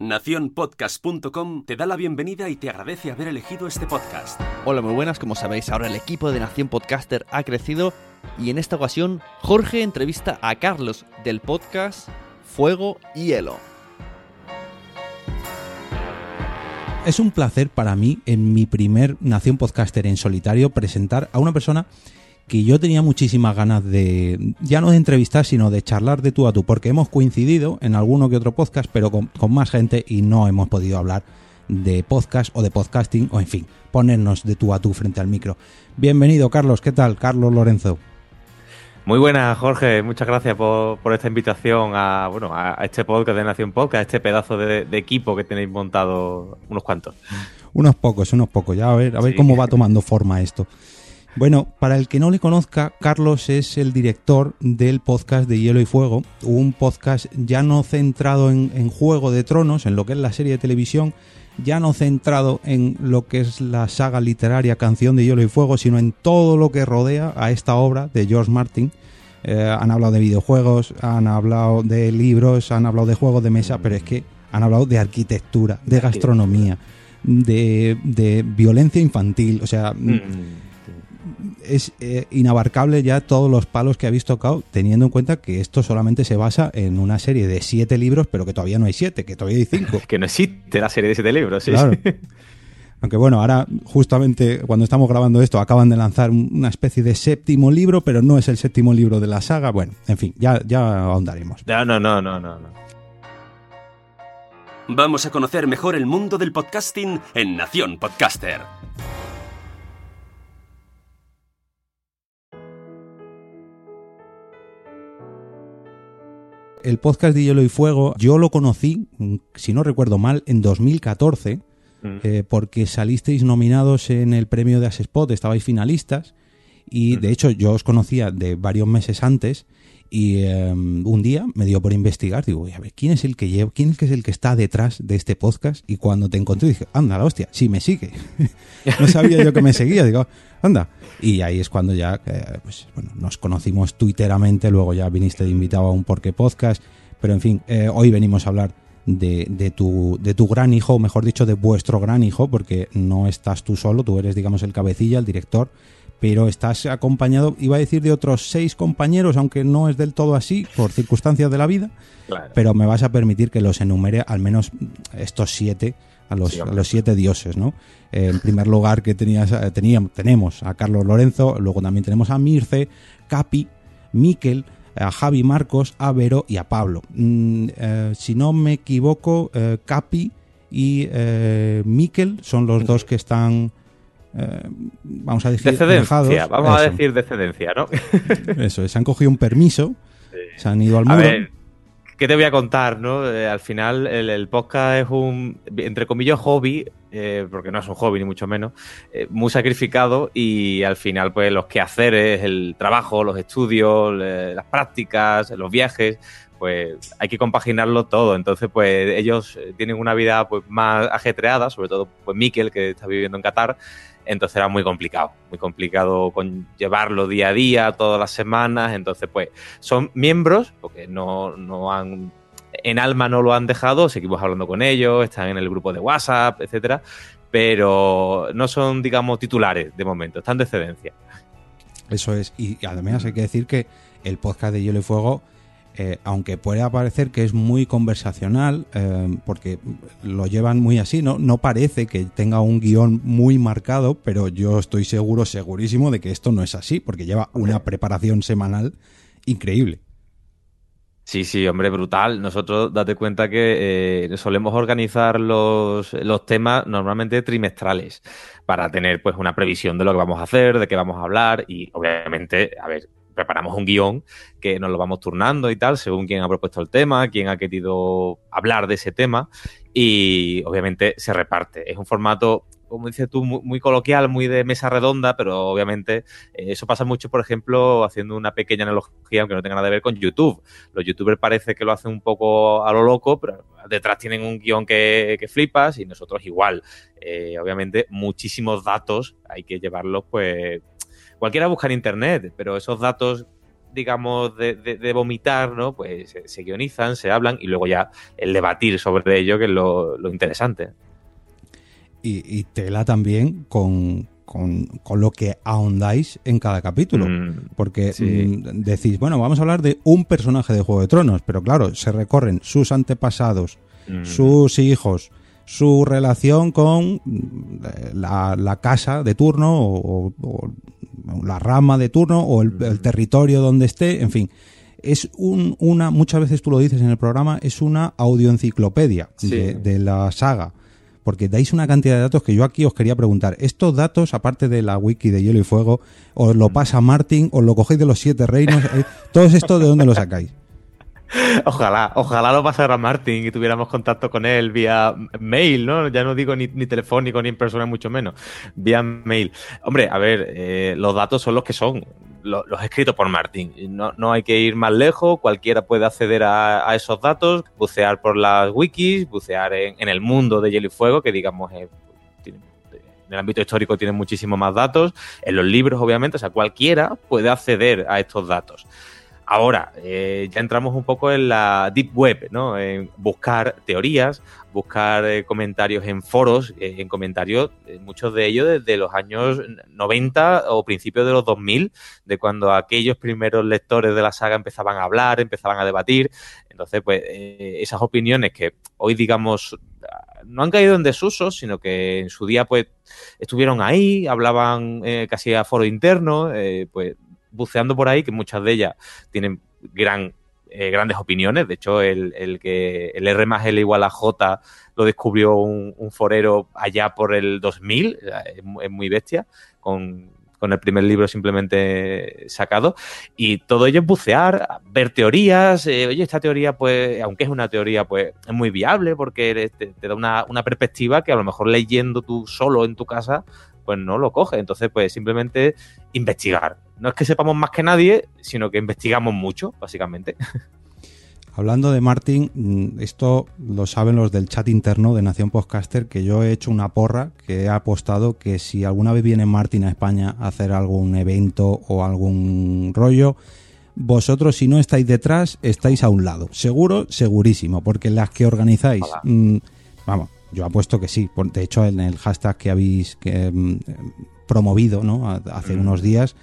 Naciónpodcast.com te da la bienvenida y te agradece haber elegido este podcast. Hola, muy buenas. Como sabéis, ahora el equipo de Nación Podcaster ha crecido y en esta ocasión Jorge entrevista a Carlos del podcast Fuego y Hielo. Es un placer para mí, en mi primer Nación Podcaster en solitario, presentar a una persona que yo tenía muchísimas ganas de, ya no de entrevistar, sino de charlar de tú a tú, porque hemos coincidido en alguno que otro podcast, pero con, con más gente y no hemos podido hablar de podcast o de podcasting, o en fin, ponernos de tú a tú frente al micro. Bienvenido, Carlos, ¿qué tal? Carlos Lorenzo. Muy buenas, Jorge. Muchas gracias por, por, esta invitación a, bueno, a este podcast de Nación Podcast, a este pedazo de, de, equipo que tenéis montado unos cuantos. Unos pocos, unos pocos. Ya a ver, a ver sí. cómo va tomando forma esto. Bueno, para el que no le conozca, Carlos es el director del podcast de Hielo y Fuego, un podcast ya no centrado en, en, Juego de Tronos, en lo que es la serie de televisión, ya no centrado en lo que es la saga literaria Canción de Hielo y Fuego, sino en todo lo que rodea a esta obra de George Martin. Eh, han hablado de videojuegos, han hablado de libros, han hablado de juegos de mesa, pero es que han hablado de arquitectura, de gastronomía, de, de violencia infantil, o sea... Mm es eh, inabarcable ya todos los palos que habéis tocado, teniendo en cuenta que esto solamente se basa en una serie de siete libros, pero que todavía no hay siete, que todavía hay cinco. que no existe la serie de siete libros, sí. Claro. Aunque bueno, ahora justamente cuando estamos grabando esto acaban de lanzar una especie de séptimo libro, pero no es el séptimo libro de la saga. Bueno, en fin, ya, ya ahondaremos. No, no, no, no, no. no. Vamos a conocer mejor el mundo del podcasting en Nación Podcaster. El podcast de Hielo y Fuego, yo lo conocí, si no recuerdo mal, en 2014, mm. eh, porque salisteis nominados en el premio de Asespot, estabais finalistas, y mm. de hecho yo os conocía de varios meses antes, y um, un día me dio por investigar, digo, a ver, ¿quién es el que lleva, quién es el que está detrás de este podcast? Y cuando te encontré dije, anda, la hostia, sí me sigue. no sabía yo que me seguía, digo, anda. Y ahí es cuando ya, eh, pues, bueno, nos conocimos twitteramente, luego ya viniste de invitado a un Porque Podcast, pero en fin, eh, hoy venimos a hablar de, de, tu, de tu gran hijo, o mejor dicho, de vuestro gran hijo, porque no estás tú solo, tú eres, digamos, el cabecilla, el director, pero estás acompañado, iba a decir, de otros seis compañeros, aunque no es del todo así, por circunstancias de la vida, claro. pero me vas a permitir que los enumere al menos estos siete, a los, sí, a los siete dioses, ¿no? Eh, en primer lugar que tenías, eh, teníamos, tenemos a Carlos Lorenzo, luego también tenemos a Mirce, Capi, Miquel, a Javi Marcos, a Vero y a Pablo. Mm, eh, si no me equivoco, Capi y Miquel son los dos que están eh, vamos a decir, decedencia, vamos a decir decedencia, ¿no? Eso, se han cogido un permiso, se han ido al muro. ¿Qué te voy a contar? ¿no? Eh, al final, el, podcast es un, entre comillas, hobby, eh, porque no es un hobby ni mucho menos, eh, muy sacrificado y al final, pues los quehaceres, el trabajo, los estudios, las prácticas, los viajes, pues hay que compaginarlo todo. Entonces, pues ellos tienen una vida pues, más ajetreada, sobre todo pues Miquel, que está viviendo en Qatar, entonces era muy complicado, muy complicado con llevarlo día a día, todas las semanas, entonces pues son miembros, porque no, no han, en alma no lo han dejado, seguimos hablando con ellos, están en el grupo de WhatsApp, etcétera, pero no son, digamos, titulares de momento, están de excedencia. Eso es, y además hay que decir que el podcast de Hielo y Fuego eh, aunque pueda parecer que es muy conversacional, eh, porque lo llevan muy así, ¿no? No parece que tenga un guion muy marcado, pero yo estoy seguro, segurísimo de que esto no es así, porque lleva una preparación semanal increíble. Sí, sí, hombre, brutal. Nosotros, date cuenta que eh, solemos organizar los, los, temas normalmente trimestrales para tener pues una previsión de lo que vamos a hacer, de qué vamos a hablar y obviamente, a ver, preparamos un guion que nos lo vamos turnando y tal, según quién ha propuesto el tema, quién ha querido hablar de ese tema y obviamente se reparte. Es un formato como dices tú, muy, coloquial, muy de mesa redonda, pero obviamente eh, eso pasa mucho, por ejemplo, haciendo una pequeña analogía, aunque no tenga nada que ver con YouTube. Los youtubers parece que lo hacen un poco a lo loco, pero detrás tienen un guion que, que flipas y nosotros igual. Eh, obviamente, muchísimos datos hay que llevarlos, pues, cualquiera busca en internet, pero esos datos digamos, de, vomitar, ¿no? Pues se, guionizan, se hablan y luego ya el debatir sobre ello, que es lo, interesante. Y, tela también con, lo que ahondáis en cada capítulo. Mm, porque mm, decís, bueno, vamos a hablar de un personaje de Juego de Tronos, pero claro, se recorren sus antepasados, mm. sus hijos, su relación con la, casa de turno o, la rama de turno o el, territorio donde esté, en fin. Es un, una, muchas veces tú lo dices en el programa, es una audioenciclopedia de, la saga porque dais una cantidad de datos que yo aquí os quería preguntar. Estos datos, aparte de la wiki de Hielo y Fuego, os lo pasa Martin, os lo cogéis de los siete reinos, eh, todos estos de dónde lo sacáis. Ojalá, ojalá lo pasara Martin y tuviéramos contacto con él vía mail, ¿no? Ya no digo ni, telefónico ni en persona, mucho menos, vía mail. Hombre, a ver, eh, los datos son los que son, los, escritos por Martin. No, no, hay que ir más lejos, cualquiera puede acceder a, esos datos, bucear por las wikis, bucear en, el mundo de Hielo y Fuego, que digamos en el ámbito histórico tiene muchísimos más datos, en los libros obviamente, o sea, cualquiera puede acceder a estos datos. Ahora, eh, ya entramos un poco en la deep web, ¿no? En buscar teorías, buscar eh, comentarios en foros, eh, en comentarios, muchos de ellos desde los años 90 o principios de los 2000, de cuando aquellos primeros lectores de la saga empezaban a hablar, empezaban a debatir. Entonces, pues, esas opiniones que hoy, digamos, no han caído en desuso, sino que en su día, pues, estuvieron ahí, hablaban casi a foro interno, pues buceando por ahí, que muchas de ellas tienen gran, eh, grandes opiniones. De hecho, el, que el R más L igual a J lo descubrió un, forero allá por el 2000, es, muy bestia, con, el primer libro simplemente sacado. Y todo ello es bucear, ver teorías. Eh, oye, esta teoría, pues, aunque es una teoría, pues, es muy viable porque te, te da una, una, perspectiva que a lo mejor leyendo tú solo en tu casa, pues no lo coge. Entonces, pues simplemente investigar. No es que sepamos más que nadie, sino que investigamos mucho, básicamente. Hablando de Martin, mm, esto lo saben los del chat interno de Nación Podcaster, que yo he hecho una porra que he apostado que si alguna vez viene Martin a España a hacer algún evento o algún rollo, vosotros si no estáis detrás, estáis a un lado. Seguro, segurísimo, porque las que organizáis, mm, vamos, yo apuesto que sí. De hecho, en el hashtag que habéis mm, promovido ¿no? hace mm. unos días,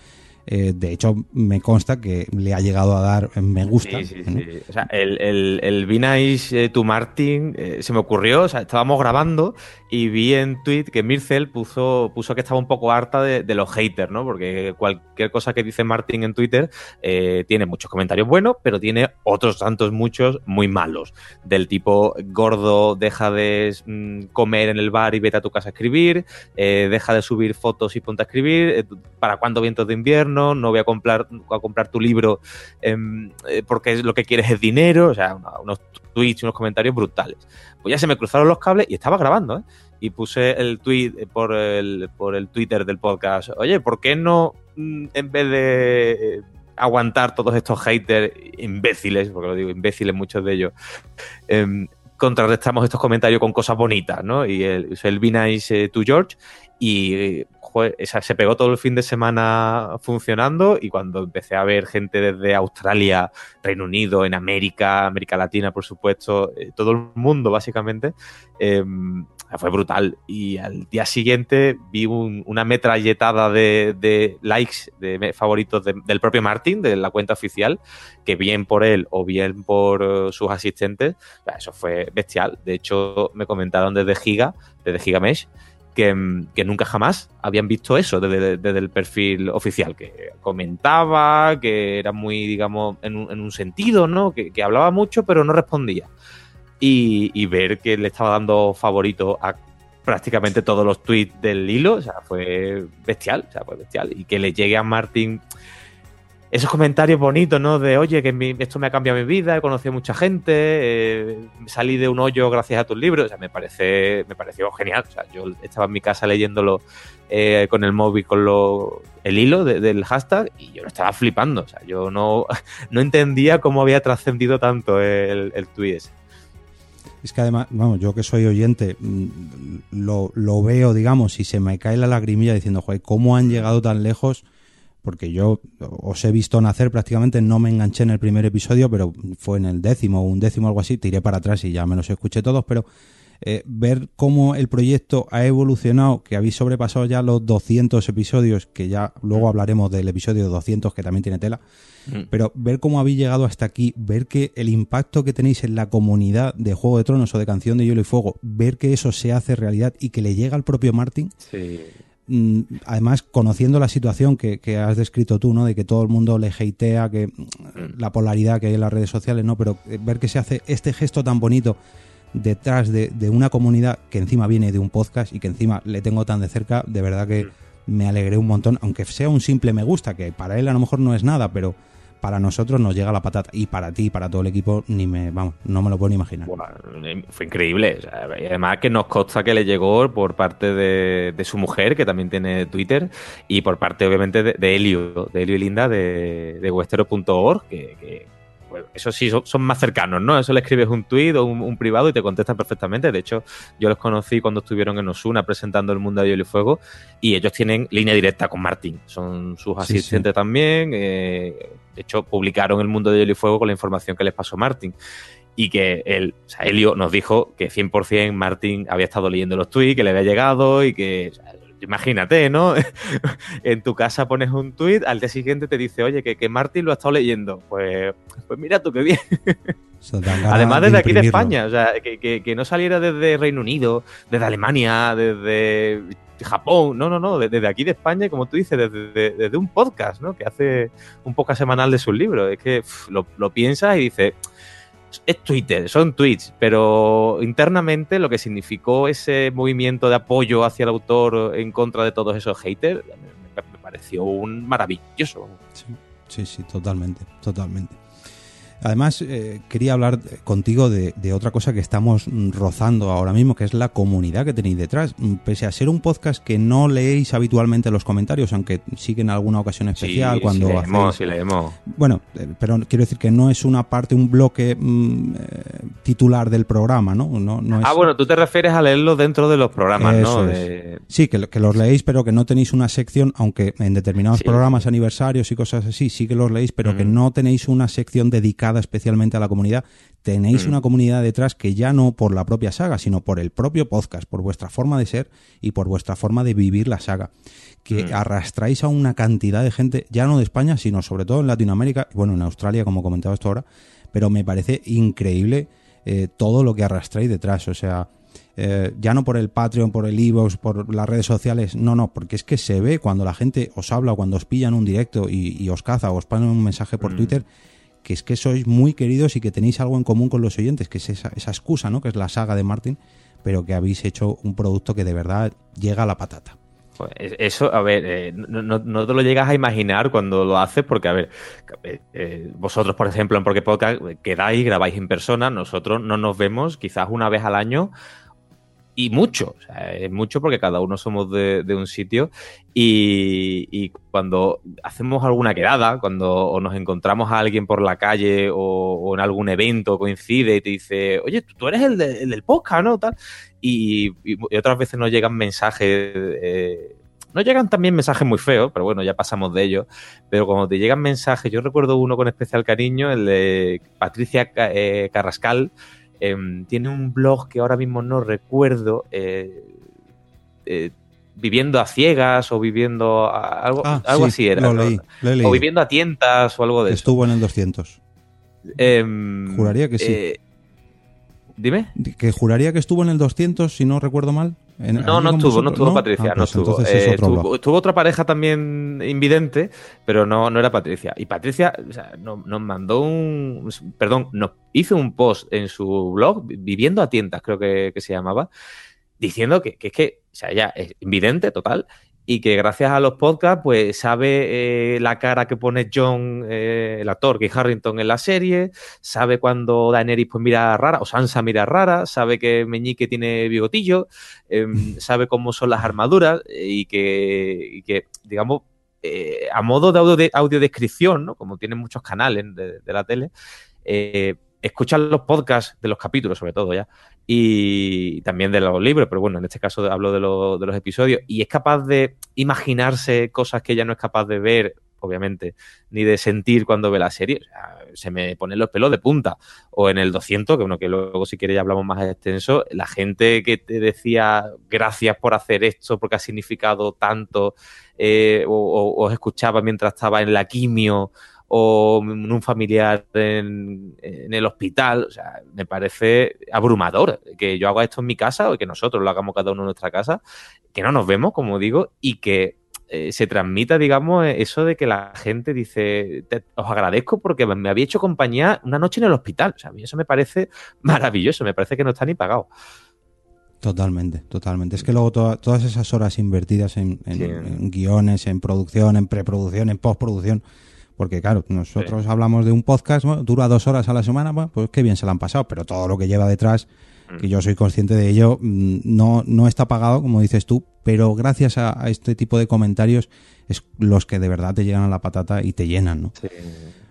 Eh, de hecho, me consta que le ha llegado a dar me gusta. Sí, sí, sí. O sea, el, el, el Be to Martin se me ocurrió, o sea, estábamos grabando y vi en tweet que Mircel puso, puso que estaba un poco harta de, los haters, ¿no? Porque cualquier cosa que dice Martin en Twitter eh, tiene muchos comentarios buenos, pero tiene otros tantos muchos muy malos. Del tipo, gordo, deja de mm, comer en el bar y vete a tu casa a escribir, eh, deja de subir fotos y ponte a escribir, eh, ¿para cuándo vientos de invierno? No voy a comprar, a comprar tu libro em, porque lo que quieres es dinero, o sea, unos tweets, unos comentarios brutales. Pues ya se me cruzaron los cables y estaba grabando, ¿eh? Y puse el tweet por el, por el Twitter del podcast. Oye, ¿por qué no, mm, en vez de eh, aguantar todos estos haters imbéciles, porque lo digo imbéciles muchos de ellos, em, contrarrestamos estos comentarios con cosas bonitas, ¿no? Y el, el Be Nice to George y se pegó todo el fin de semana funcionando y cuando empecé a ver gente desde Australia, Reino Unido, en América, América Latina, por supuesto, eh, todo el mundo básicamente, em, fue brutal. Y al día siguiente vi una metralletada de, likes, de favoritos del propio Martin, de la cuenta oficial, que bien por él o bien por eh, sus asistentes, eso fue bestial. De hecho, me comentaron desde Giga, desde Gigamesh, que, nunca jamás habían visto eso desde, el perfil oficial, que comentaba, que era muy, digamos, en un, sentido, ¿no? Que, hablaba mucho pero no respondía. Y, ver que le estaba dando favorito a prácticamente todos los tweets del hilo, o sea, fue bestial, o sea, fue bestial. Y que le llegue a Martín esos comentarios bonitos, ¿no? De, oye, que esto me ha cambiado mi vida, he conocido mucha gente, eh, salí de un hoyo gracias a tus libros. O sea, me, parece, me pareció genial. O sea, yo estaba en mi casa leyéndolo eh, con el móvil, con lo, el hilo del hashtag, y yo lo estaba flipando. O sea, yo no, no entendía cómo había trascendido tanto el, el tweet ese. Es que además, vamos, yo que soy oyente, mm, lo, lo veo, digamos, y se me cae la lagrimilla diciendo, joder, ¿cómo han llegado tan lejos? porque yo os he visto nacer prácticamente, no me enganché en el primer episodio, pero fue en el décimo o un décimo algo así, tiré para atrás y ya me los escuché todos, pero eh, ver cómo el proyecto ha evolucionado, que habéis sobrepasado ya los 200 episodios, que ya luego hablaremos del episodio 200 que también tiene tela, mm. pero ver cómo habéis llegado hasta aquí, ver que el impacto que tenéis en la comunidad de Juego de Tronos o de Canción de Hielo y Fuego, ver que eso se hace realidad y que le llega al propio Martin, sí Mm, además, conociendo la situación que, has descrito tú, ¿no? De que todo el mundo le hatea, que mm, la polaridad que hay en las redes sociales, ¿no? Pero eh, ver que se hace este gesto tan bonito detrás de, una comunidad que encima viene de un podcast y que encima le tengo tan de cerca, de verdad que me alegré un montón, aunque sea un simple me gusta, que para él a lo mejor no es nada, pero para nosotros nos llega la patata. Y para ti, para todo el equipo, ni me, vamos, no me lo puedo ni imaginar. fue increíble. además que nos consta que le llegó por parte de, su mujer, que también tiene Twitter, y por parte, obviamente, de, Helio, de Helio y Linda, de, de Westeros.org, que, pues, eso sí, son, más cercanos, ¿no? Eso le escribes un tuit o un, privado y te contestan perfectamente. De hecho, yo los conocí cuando estuvieron en Osuna presentando el mundo de Hielo y Fuego y ellos tienen línea directa con Martín. Son sus asistentes también. Eh, de hecho, publicaron el mundo de Hielo y Fuego con la información que les pasó Martín. Y que él, o sea, Helio nos dijo que 100% Martín había estado leyendo los tweets, que le había llegado y que imagínate, ¿no? en tu casa pones un tweet, al día siguiente te dice, oye, que, que Martín lo ha estado leyendo. Pues, pues mira tú qué bien. Además desde aquí de España, o sea, que, que, no saliera desde Reino Unido, desde Alemania, desde Japón, no, no, no, desde aquí de España, como tú dices, desde, desde, un podcast, ¿no? Que hace un podcast semanal de sus libros. Es que lo, lo piensas y dices, es Twitter, son tweets, pero internamente lo que significó ese movimiento de apoyo hacia el autor en contra de todos esos haters me, pareció un maravilloso. sí, sí, totalmente, totalmente. Además, eh, quería hablar contigo de, otra cosa que estamos rozando ahora mismo, que es la comunidad que tenéis detrás. Mm, pese a ser un podcast que no leéis habitualmente los comentarios, aunque sí que en alguna ocasión especial cuando sí leemos, sí leemos. Bueno, eh, pero quiero decir que no es una parte, un bloque mm, eh, titular del programa, ¿no? no, Ah, bueno, tú te refieres a leerlo dentro de los programas, ¿no? Sí, que, que, los leéis, pero que no tenéis una sección, aunque en determinados programas, aniversarios y cosas así, sí que los leéis, pero que no tenéis una sección dedicada dedicada especialmente a la comunidad, tenéis Mm. una comunidad detrás que ya no por la propia saga, sino por el propio podcast, por vuestra forma de ser y por vuestra forma de vivir la saga. Que Mm. arrastráis a una cantidad de gente, ya no de España, sino sobre todo en Latinoamérica, bueno, en Australia, como comentabas tú ahora, pero me parece increíble eh, todo lo que arrastráis detrás. O sea, eh, ya no por el Patreon, por el Evox, por las redes sociales, no, no, porque es que se ve cuando la gente os habla o cuando os pilla en un directo y, y os caza o os pone un mensaje por Mm. Twitter, que es que sois muy queridos y que tenéis algo en común con los oyentes, que es esa, excusa, ¿no? Que es la saga de Martin, pero que habéis hecho un producto que de verdad llega a la patata. Pues es- eso, a ver, eh, no, no- te lo llegas a imaginar cuando lo haces, porque, a ver, eh, eh, vosotros, por ejemplo, en Porque Podcast quedáis, grabáis en persona, nosotros no nos vemos quizás una vez al año y mucho, o sea, es mucho porque cada uno somos de, de un sitio y, y cuando hacemos alguna quedada, cuando o nos encontramos a alguien por la calle o, en algún evento coincide y te dice, oye, tú, eres el, de- el del podcast, ¿no? Tal. Y, y- otras veces nos llegan mensajes, eh, nos llegan también mensajes muy feos, pero bueno, ya pasamos de ellos. Pero cuando te llegan mensajes, yo recuerdo uno con especial cariño, el de Patricia eh, Carrascal, em, tiene un blog que ahora mismo no recuerdo, eh, eh, viviendo a ciegas o viviendo a- algo, Ah, algo sí, así era. Lo leí, lo he O viviendo a tientas o algo de eso. Estuvo en el 200. Em, Juraría que sí. eh, Dime. Que juraría que estuvo en el 200, si no recuerdo mal. En- No, no estuvo, no estuvo Patricia, Ah, no pues estuvo. Eh, estuvo, estuvo otra pareja también invidente, pero no, no era Patricia. Y Patricia o sea, no- nos mandó un. Perdón, nos hizo un post en su blog, Viviendo a Tientas, creo que, que se llamaba, diciendo que, que es que, o sea, ya es invidente total. Y que gracias a los podcasts, pues sabe eh, la cara que pone John, eh, el actor, que Harrington en la serie, sabe cuando Daenerys pues mira rara, o Sansa mira rara, sabe que Meñique tiene bigotillo, em, sabe cómo son las armaduras y que, y que digamos, eh, a modo de, audio de audiodescripción, ¿no? como tienen muchos canales de, de la tele, escuchan los podcasts de los capítulos, sobre todo ya, y también de los libros, pero bueno, en este caso hablo de, los- de los episodios, y es capaz de imaginarse cosas que ella no es capaz de ver, obviamente, ni de sentir cuando ve la serie. Se me ponen los pelos de punta. O en el 200, que bueno, que luego si quieres hablamos más extenso, la gente que te decía gracias por hacer esto porque ha significado tanto, eh, o, o- os escuchaba mientras estaba en la quimio o un familiar en, en el hospital, o sea, me parece abrumador que yo haga esto en mi casa o que nosotros lo hagamos cada uno en nuestra casa, que no nos vemos, como digo, y que eh, se transmita, digamos, eso de que la gente dice, "Te- os agradezco porque me había hecho compañía una noche en el hospital. O sea, a mí eso me parece maravilloso, me parece que no está ni pagado. Totalmente, totalmente. Es que luego toda- todas esas horas invertidas en, en- Sí. en guiones, en producción, en preproducción, en postproducción, porque claro, nosotros hablamos de un podcast, bueno, dura dos horas a la semana, bueno, pues qué bien se la han pasado, pero todo lo que lleva detrás, Mm. que yo soy consciente de ello, mm, no, no está pagado, como dices tú, pero gracias a, a este tipo de comentarios es los que de verdad te llegan a la patata y te llenan, ¿no? Sí.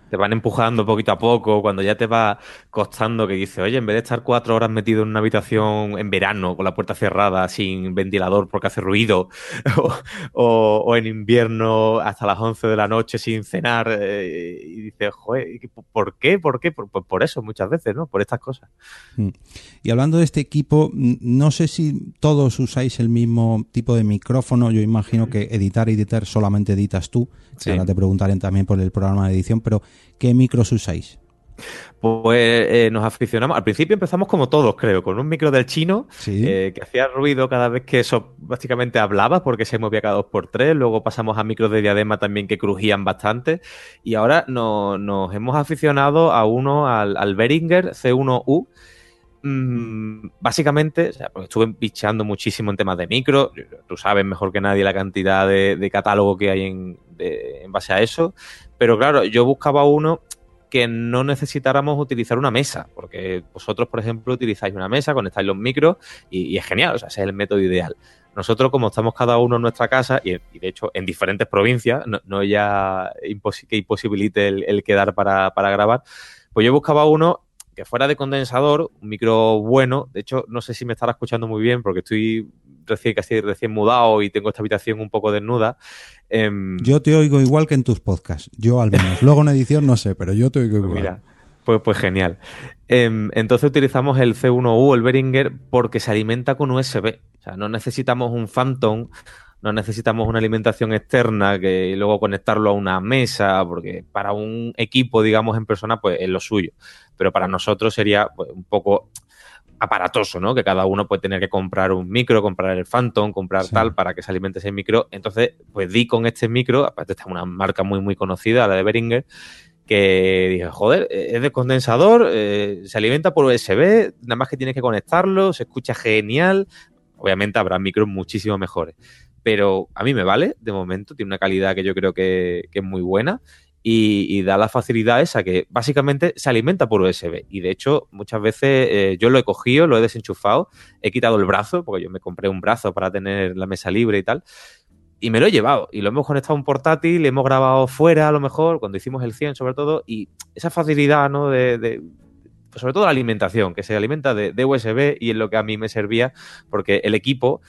Te van empujando poquito a poco, cuando ya te va costando que dices, oye, en vez de estar cuatro horas metido en una habitación en verano, con la puerta cerrada, sin ventilador porque hace ruido, o, o- o en invierno hasta las 11 de la noche sin cenar, eh, y dices, joder, ¿y ¿por qué? ¿Por qué? Por, por- eso muchas veces, ¿no? Por estas cosas. Mm. Y hablando de este equipo, no sé si todos usáis el mismo tipo de micrófono. Yo imagino que editar y editar solamente editas tú. Sí. Ahora te preguntaré también por el programa de edición, pero ¿qué micros usáis? Pues eh, nos aficionamos. Al principio empezamos como todos, creo, con un micro del chino Sí. eh, que hacía ruido cada vez que eso básicamente hablaba porque se movía cada dos por tres. Luego pasamos a micros de diadema también que crujían bastante. Y ahora no- nos hemos aficionado a uno, al, al Behringer C1U. Mm, básicamente, o sea, porque estuve bicheando muchísimo en temas de micro. Tú sabes mejor que nadie la cantidad de, de catálogo que hay en, de- en base a eso. Pero claro, yo buscaba uno que no necesitáramos utilizar una mesa, porque vosotros, por ejemplo, utilizáis una mesa, conectáis los micros y, y es genial, o sea, ese es el método ideal. Nosotros, como estamos cada uno en nuestra casa y, de hecho en diferentes provincias, no, no ya que imposibilite el, el quedar para, para grabar, pues yo buscaba uno que fuera de condensador, un micro bueno. De hecho, no sé si me estará escuchando muy bien porque estoy recién casi recién mudado y tengo esta habitación un poco desnuda. Em, Yo te oigo igual que en tus podcasts. Yo al menos. Luego en edición no sé, pero yo te oigo pues igual. mira, Pues, pues genial. Em, entonces utilizamos el C1U, el Behringer, porque se alimenta con USB. O sea, no necesitamos un Phantom, no necesitamos una alimentación externa que luego conectarlo a una mesa, porque para un equipo, digamos, en persona, pues es lo suyo. Pero para nosotros sería pues, un poco aparatoso, ¿no? Que cada uno puede tener que comprar un micro, comprar el Phantom, comprar tal para que se alimente ese micro. Entonces, pues di con este micro, aparte esta es una marca muy, muy conocida, la de Behringer, que dije, joder, es de condensador, eh, se alimenta por USB, nada más que tienes que conectarlo, se escucha genial. Obviamente habrá micros muchísimo mejores, pero a mí me vale de momento, tiene una calidad que yo creo que, es muy buena y, da la facilidad esa que básicamente se alimenta por USB. Y de hecho, muchas veces eh, yo lo he cogido, lo he desenchufado, he quitado el brazo, porque yo me compré un brazo para tener la mesa libre y tal, y me lo he llevado y lo hemos conectado a un portátil, hemos grabado fuera a lo mejor, cuando hicimos el 100 sobre todo, y esa facilidad, ¿no? De, pues sobre todo la alimentación, que se alimenta de, USB y es lo que a mí me servía, porque el equipo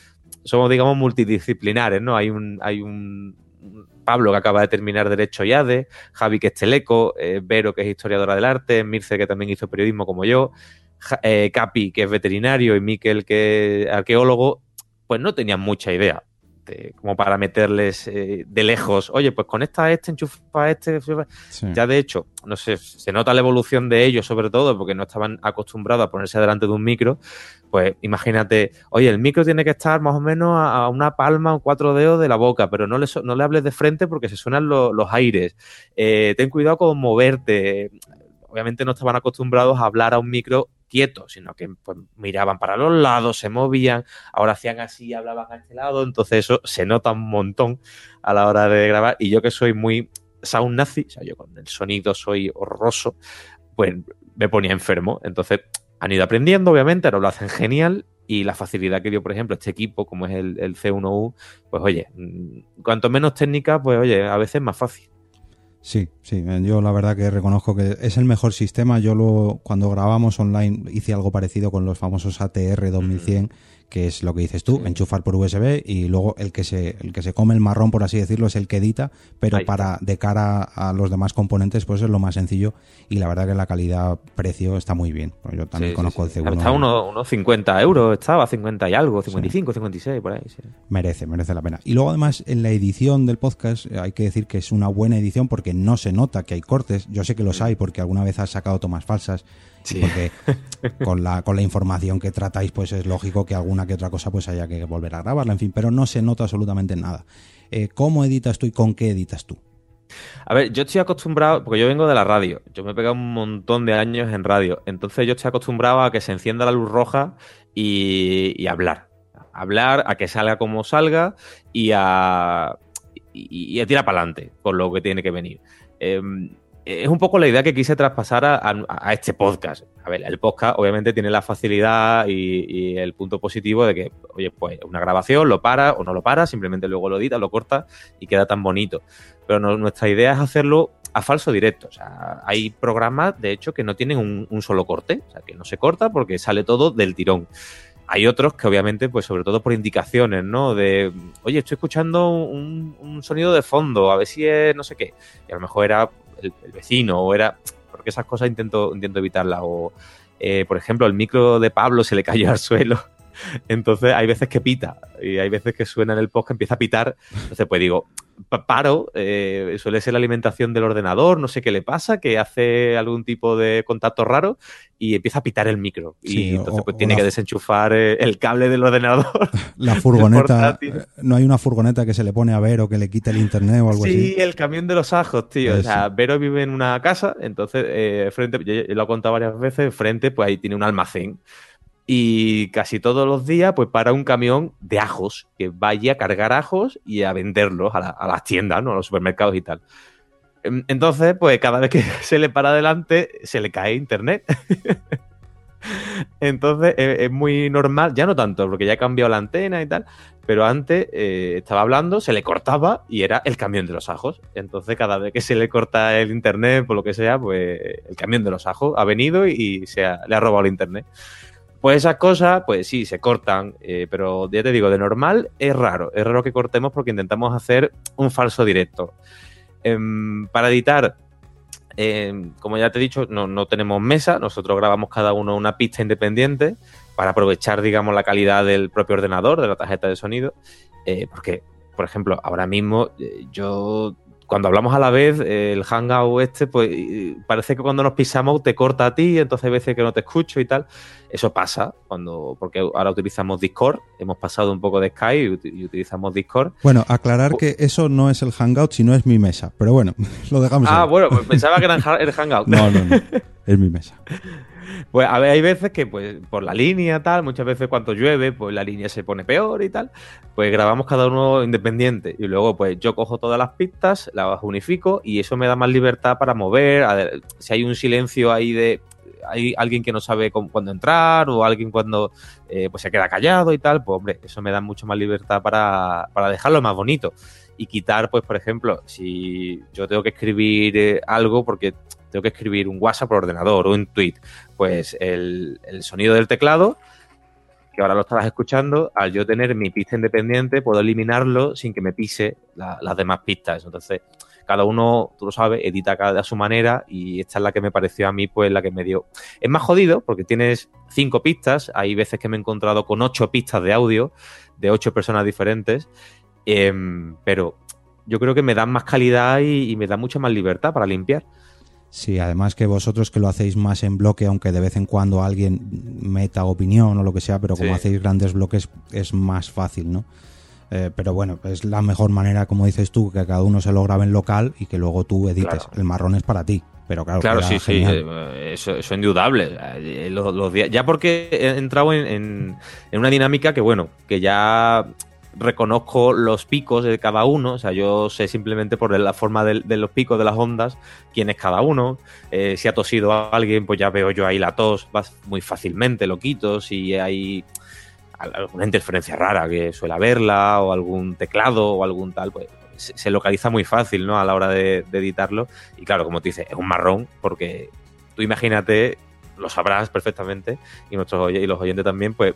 somos, digamos, multidisciplinares, ¿no? Hay un, hay un Pablo que acaba de terminar Derecho y ADE, Javi que es teleco, eh, Vero que es historiadora del arte, Mirce que también hizo periodismo como yo, eh, Capi que es veterinario y Miquel que es arqueólogo, pues no tenían mucha idea este, como para meterles eh, de lejos, oye, pues conecta a este, enchufa a este. Ya de hecho, no sé, se nota la evolución de ellos sobre todo porque no estaban acostumbrados a ponerse delante de un micro. Pues imagínate, oye, el micro tiene que estar más o menos a, una palma o cuatro dedos de la boca, pero no le, no le hables de frente porque se suenan los aires. Eh, ten cuidado con moverte obviamente no estaban acostumbrados a hablar a un micro quietos, sino que pues, miraban para los lados, se movían, ahora hacían así, hablaban a este lado, entonces eso se nota un montón a la hora de grabar. Y yo que soy muy sound nazi, o sea, yo con el sonido soy horroroso, pues me ponía enfermo. Entonces han ido aprendiendo, obviamente, ahora lo hacen genial. Y la facilidad que dio, por ejemplo, este equipo, como es el, el C1U, pues oye, mm, cuanto menos técnica, pues oye, a veces es más fácil. Sí, sí, yo la verdad que reconozco que es el mejor sistema. Yo lo, cuando grabamos online hice algo parecido con los famosos ATR 2100 que es lo que dices tú, enchufar por USB y luego el que se el que se come el marrón por así decirlo es el que edita, pero para de cara a los demás componentes pues es lo más sencillo y la verdad que la calidad precio está muy bien. Pues yo también conozco el C1. Está unos, unos 50 euros, estaba 50 y algo, 55, 56 por ahí. Merece, merece la pena. Y luego además en la edición del podcast eh, hay que decir que es una buena edición porque no se nota que hay cortes. Yo sé que los hay porque alguna vez has sacado tomas falsas porque con la, con la información que tratáis, pues es lógico que alguna que otra cosa pues haya que volver a grabarla, en fin, pero no se nota absolutamente nada. Eh, ¿Cómo editas tú y con qué editas tú? A ver, yo estoy acostumbrado, porque yo vengo de la radio, yo me he pegado un montón de años en radio, entonces yo estoy acostumbrado a que se encienda la luz roja y, hablar. Hablar, a que salga como salga y a, y, a tirar para adelante con lo que tiene que venir. Em, es un poco la idea que quise traspasar a, este podcast. A ver, el podcast obviamente tiene la facilidad y, el punto positivo de que, oye, pues una grabación lo para o no lo para, simplemente luego lo edita, lo corta y queda tan bonito. Pero nuestra idea es hacerlo a falso directo. O sea, hay programas, de hecho, que no tienen un, solo corte, o sea, que no se corta porque sale todo del tirón. Hay otros que obviamente, pues sobre todo por indicaciones, ¿no? De, oye, estoy escuchando un, sonido de fondo, a ver si es no sé qué. Y a lo mejor era el, vecino o era... Porque esas cosas intento, intento evitarlas. O, eh, por ejemplo, el micro de Pablo se le cayó al suelo. Entonces hay veces que pita y hay veces que suena en el post que empieza a pitar. Entonces pues digo, paro, eh, suele ser la alimentación del ordenador, no sé qué le pasa, que hace algún tipo de contacto raro y empieza a pitar el micro. y entonces pues tiene que desenchufar eh, el cable del ordenador. La furgoneta, no hay una furgoneta que se le pone a Vero que le quite el internet o algo así. Sí, el camión de los ajos, tío. O sea, Vero vive en una casa, entonces eh, frente, yo lo he contado varias veces, frente pues ahí tiene un almacén y casi todos los días pues para un camión de ajos que vaya a cargar ajos y a venderlos a, las tiendas, ¿no? a los supermercados y tal. Entonces, pues cada vez que se le para adelante se le cae internet. Entonces es, muy normal, ya no tanto, porque ya ha cambiado la antena y tal, pero antes eh, estaba hablando, se le cortaba y era el camión de los ajos. Entonces cada vez que se le corta el internet, por lo que sea, pues el camión de los ajos ha venido y se le ha robado el internet. Pues esas cosas, pues sí, se cortan, eh, pero ya te digo, de normal es raro, es raro que cortemos porque intentamos hacer un falso directo. Em, para editar, eh, como ya te he dicho, no, no, tenemos mesa, nosotros grabamos cada uno una pista independiente para aprovechar, digamos, la calidad del propio ordenador, de la tarjeta de sonido, eh, porque, por ejemplo, ahora mismo eh, yo cuando hablamos a la vez, el hangout este, pues parece que cuando nos pisamos te corta a ti, entonces hay veces que no te escucho y tal. Eso pasa cuando, porque ahora utilizamos Discord, hemos pasado un poco de Skype y, utilizamos Discord. Bueno, aclarar que eso no es el hangout, sino es mi mesa, pero bueno, lo dejamos. Ah, bueno, pues pensaba que era el hangout. no, no, no, es mi mesa. Pues a ver, hay veces que pues por la línea tal, muchas veces cuando llueve, pues la línea se pone peor y tal, pues grabamos cada uno independiente. Y luego pues yo cojo todas las pistas, las unifico y eso me da más libertad para mover, si hay un silencio ahí de hay alguien que no sabe cuándo entrar o alguien cuando eh, pues se queda callado y tal, pues hombre, eso me da mucho más libertad para, para dejarlo más bonito. Y quitar, pues por ejemplo, si yo tengo que escribir eh, algo porque tengo que escribir un WhatsApp por ordenador o un tweet, pues el, sonido del teclado, que ahora lo estarás escuchando, al yo tener mi pista independiente, puedo eliminarlo sin que me pise las demás pistas. Entonces, cada uno, tú lo sabes, edita cada a su manera y esta es la que me pareció a mí, pues la que me dio. Es más jodido porque tienes cinco pistas, hay veces que me he encontrado con ocho pistas de audio de ocho personas diferentes, em, pero yo creo que me dan más calidad y, y me da mucha más libertad para limpiar. Sí, además que vosotros que lo hacéis más en bloque, aunque de vez en cuando alguien meta opinión o lo que sea, pero como hacéis grandes bloques es más fácil, ¿no? Eh, pero bueno, es la mejor manera, como dices tú, que cada uno se lo grabe en local y que luego tú edites. El marrón es para ti. Pero claro, claro sí, sí, eh, eso, es indudable. Eh, los, ya porque he entrado en, en, una dinámica que, bueno, que ya reconozco los picos de cada uno, o sea, yo sé simplemente por la forma de, los picos de las ondas quién es cada uno. Eh, si ha tosido a alguien, pues ya veo yo ahí la tos muy fácilmente, lo quito. Si hay alguna interferencia rara que suele haberla, o algún teclado o algún tal, pues se, localiza muy fácil, ¿no? A la hora de, editarlo. Y claro, como te dices, es un marrón, porque tú imagínate, lo sabrás perfectamente, y nuestros y los oyentes también, pues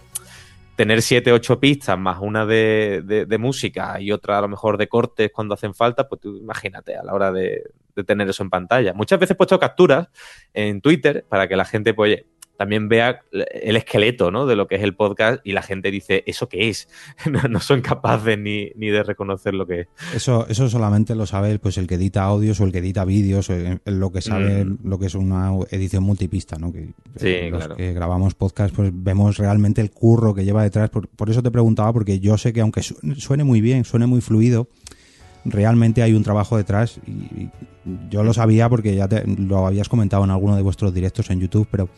tener siete, ocho pistas más una de, música y otra a lo mejor de cortes cuando hacen falta, pues tú imagínate a la hora de, tener eso en pantalla. Muchas veces he puesto capturas en Twitter para que la gente, pues, también vea el esqueleto ¿no? de lo que es el podcast y la gente dice, ¿eso qué es? no, son capaces ni, de reconocer lo que es. Eso, eso solamente lo sabe pues, el que edita audios o el que edita vídeos, eh, lo que sabe mm. lo que es una edición multipista, ¿no? Que, sí, los que grabamos podcast, pues vemos realmente el curro que lleva detrás. Por, eso te preguntaba, porque yo sé que aunque suene muy bien, suene muy fluido, realmente hay un trabajo detrás y, yo lo sabía porque ya te, lo habías comentado en alguno de vuestros directos en YouTube, pero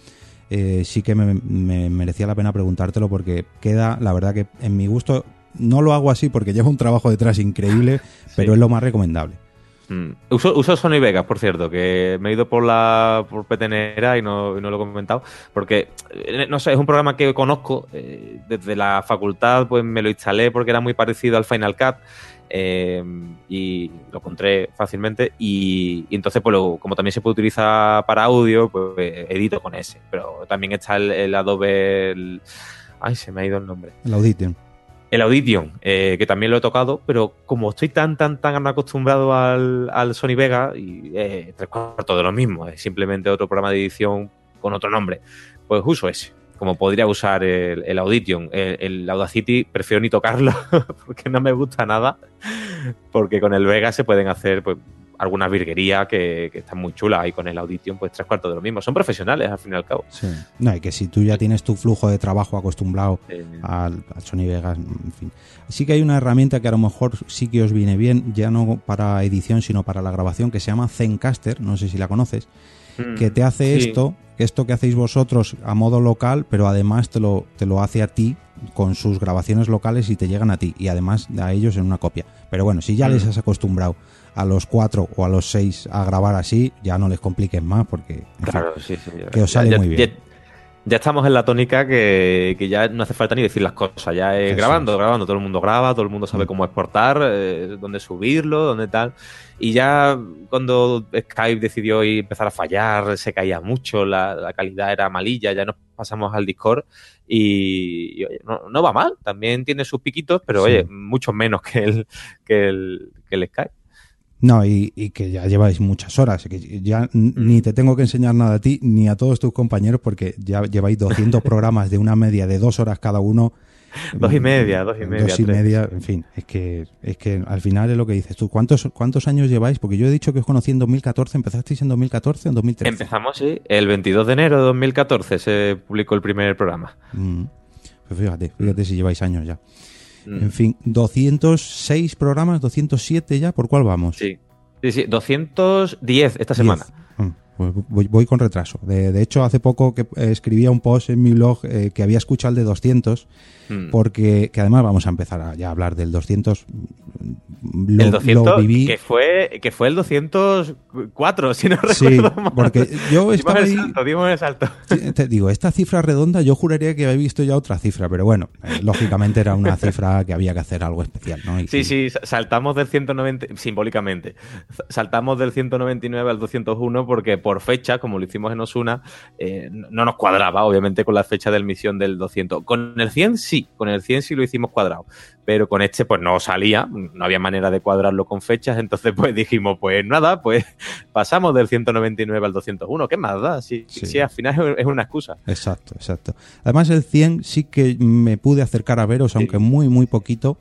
eh, sí que me, merecía la pena preguntártelo porque queda, la verdad que en mi gusto, no lo hago así porque lleva un trabajo detrás increíble, pero es lo más recomendable. Mm. Uso, Sony Vegas, por cierto, que me he ido por la por Petenera y no, no lo he comentado, porque, eh, no sé, es un programa que conozco eh, desde la facultad, pues me lo instalé porque era muy parecido al Final Cut Em, y lo encontré fácilmente. Y, entonces pues como también se puede utilizar para audio pues edito con ese. Pero también está el, Adobe ay se me ha ido el nombre. El Audition. El Audition, eh, que también lo he tocado, pero como estoy tan, tan, tan acostumbrado al, al Sony Vega, y eh, tres cuartos de lo mismo, es simplemente otro programa de edición con otro nombre, pues uso ese como podría usar el, Audition. El, Audacity prefiero ni tocarlo porque no me gusta nada, porque con el Vega se pueden hacer pues, alguna virguería que, que están muy chulas y con el Audition pues tres cuartos de lo mismo. Son profesionales al fin y al cabo. Sí. No, y que si tú ya tienes tu flujo de trabajo acostumbrado al, Sony Vegas, en fin. Sí que hay una herramienta que a lo mejor sí que os viene bien, ya no para edición, sino para la grabación, que se llama Zencaster, no sé si la conoces, mm, que te hace esto esto que hacéis vosotros a modo local, pero además te lo, te lo hace a ti con sus grabaciones locales y te llegan a ti y además a ellos en una copia. Pero bueno, si ya les mm. has acostumbrado a los cuatro o a los seis a grabar así, ya no les compliquen más porque claro, sí, sí, que os sale muy bien ya estamos en la tónica que, ya no hace falta ni decir las cosas, ya es grabando, grabando, todo el mundo graba, todo el mundo sabe mm. cómo exportar, eh, dónde subirlo, dónde tal. Y ya cuando Skype decidió empezar a fallar, se caía mucho, la, calidad era malilla, ya nos pasamos al Discord y, no, va mal, también tiene sus piquitos, pero oye, mucho menos que el, que el, que el Skype. No, y, que ya lleváis muchas horas, que ya mm. ni te tengo que enseñar nada a ti ni a todos tus compañeros porque ya lleváis 200 programas de una media de dos horas cada uno. Dos y media, dos y media. Dos y media, en fin, es que, es que al final es lo que dices tú. ¿Cuántos, ¿Cuántos años lleváis? Porque yo he dicho que os conocí en 2014, ¿empezasteis en 2014 o en 2013? Empezamos, sí, el 22 de enero de 2014 se publicó el primer programa. Mm. Pues fíjate, fíjate si lleváis años ya. Mm. En fin, 206 programas, 207 ya, ¿por cuál vamos? Sí, sí, sí 210 esta semana. Mm, pues voy, con retraso. De, hecho, hace poco que escribía un post en mi blog eh, que había escuchado el de 200, mm. porque que además vamos a empezar a ya hablar del 200 el 200, Que, fue, que fue el 204, si no sí, recuerdo porque yo estaba ahí... el salto. Te digo, esta cifra redonda yo juraría que había visto ya otra cifra, pero bueno, eh, lógicamente era una cifra que había que hacer algo especial, ¿no? sí, sí, saltamos del 190, simbólicamente, saltamos del 199 al 201 porque por fecha, como lo hicimos en Osuna, eh, no nos cuadraba, obviamente, con la fecha de emisión del 200. Con el 100 sí, con el 100 sí lo hicimos cuadrado, pero con este pues no salía, no había manera de cuadrarlo con fechas, entonces pues dijimos, pues nada, pues pasamos del 199 al 201, ¿qué más da? Si, sí. al final es una excusa. Exacto, exacto. Además el 100 sí que me pude acercar a veros, aunque muy, muy poquito,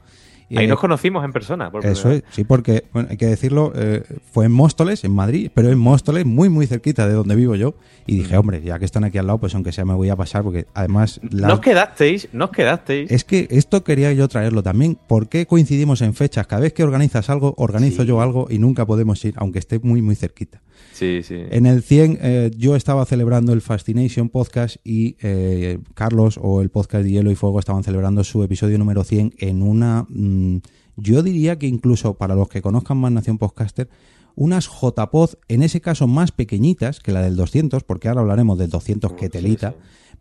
Ahí nos conocimos en persona. eso es, sí, porque, bueno, hay que decirlo, eh, fue en Móstoles, en Madrid, pero en Móstoles, muy, muy cerquita de donde vivo yo. Y dije, hombre, ya que están aquí al lado, pues aunque sea me voy a pasar, porque además... La... Nos quedasteis, nos quedasteis. Es que esto quería yo traerlo también. ¿Por qué coincidimos en fechas? Cada vez que organizas algo, organizo yo algo y nunca podemos ir, aunque esté muy, muy cerquita. Sí, sí. En el 100 eh, yo estaba celebrando el Fascination Podcast y eh, Carlos o el podcast de Hielo y Fuego estaban celebrando su episodio número 100 en una... Mm, yo diría que incluso para los que conozcan más Nación Podcaster, unas JPod, en ese caso más pequeñitas que la del 200, porque ahora hablaremos del 200 que telita,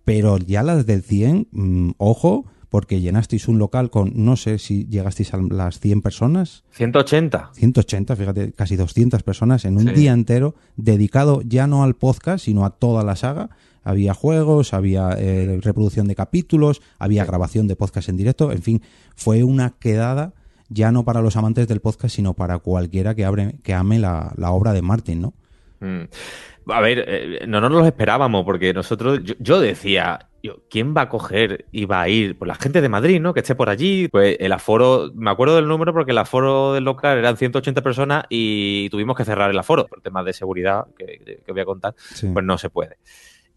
pero ya las del 100, mm, ojo, porque llenasteis un local con, no sé si llegasteis a las 100 personas. 180. 180, fíjate, casi 200 personas en un día entero dedicado ya no al podcast, sino a toda la saga. Había juegos, había eh, reproducción de capítulos, había grabación de podcast en directo, en fin, fue una quedada ya no para los amantes del podcast, sino para cualquiera que, abre, que ame la, obra de Martin, ¿no? Mm. A ver, eh, no nos lo esperábamos, porque nosotros, yo, decía, ¿quién va a coger y va a ir? Pues la gente de Madrid, ¿no? Que esté por allí. Pues el aforo, me acuerdo del número porque el aforo del local eran 180 personas y tuvimos que cerrar el aforo por temas de seguridad que, voy a contar. Pues no se puede.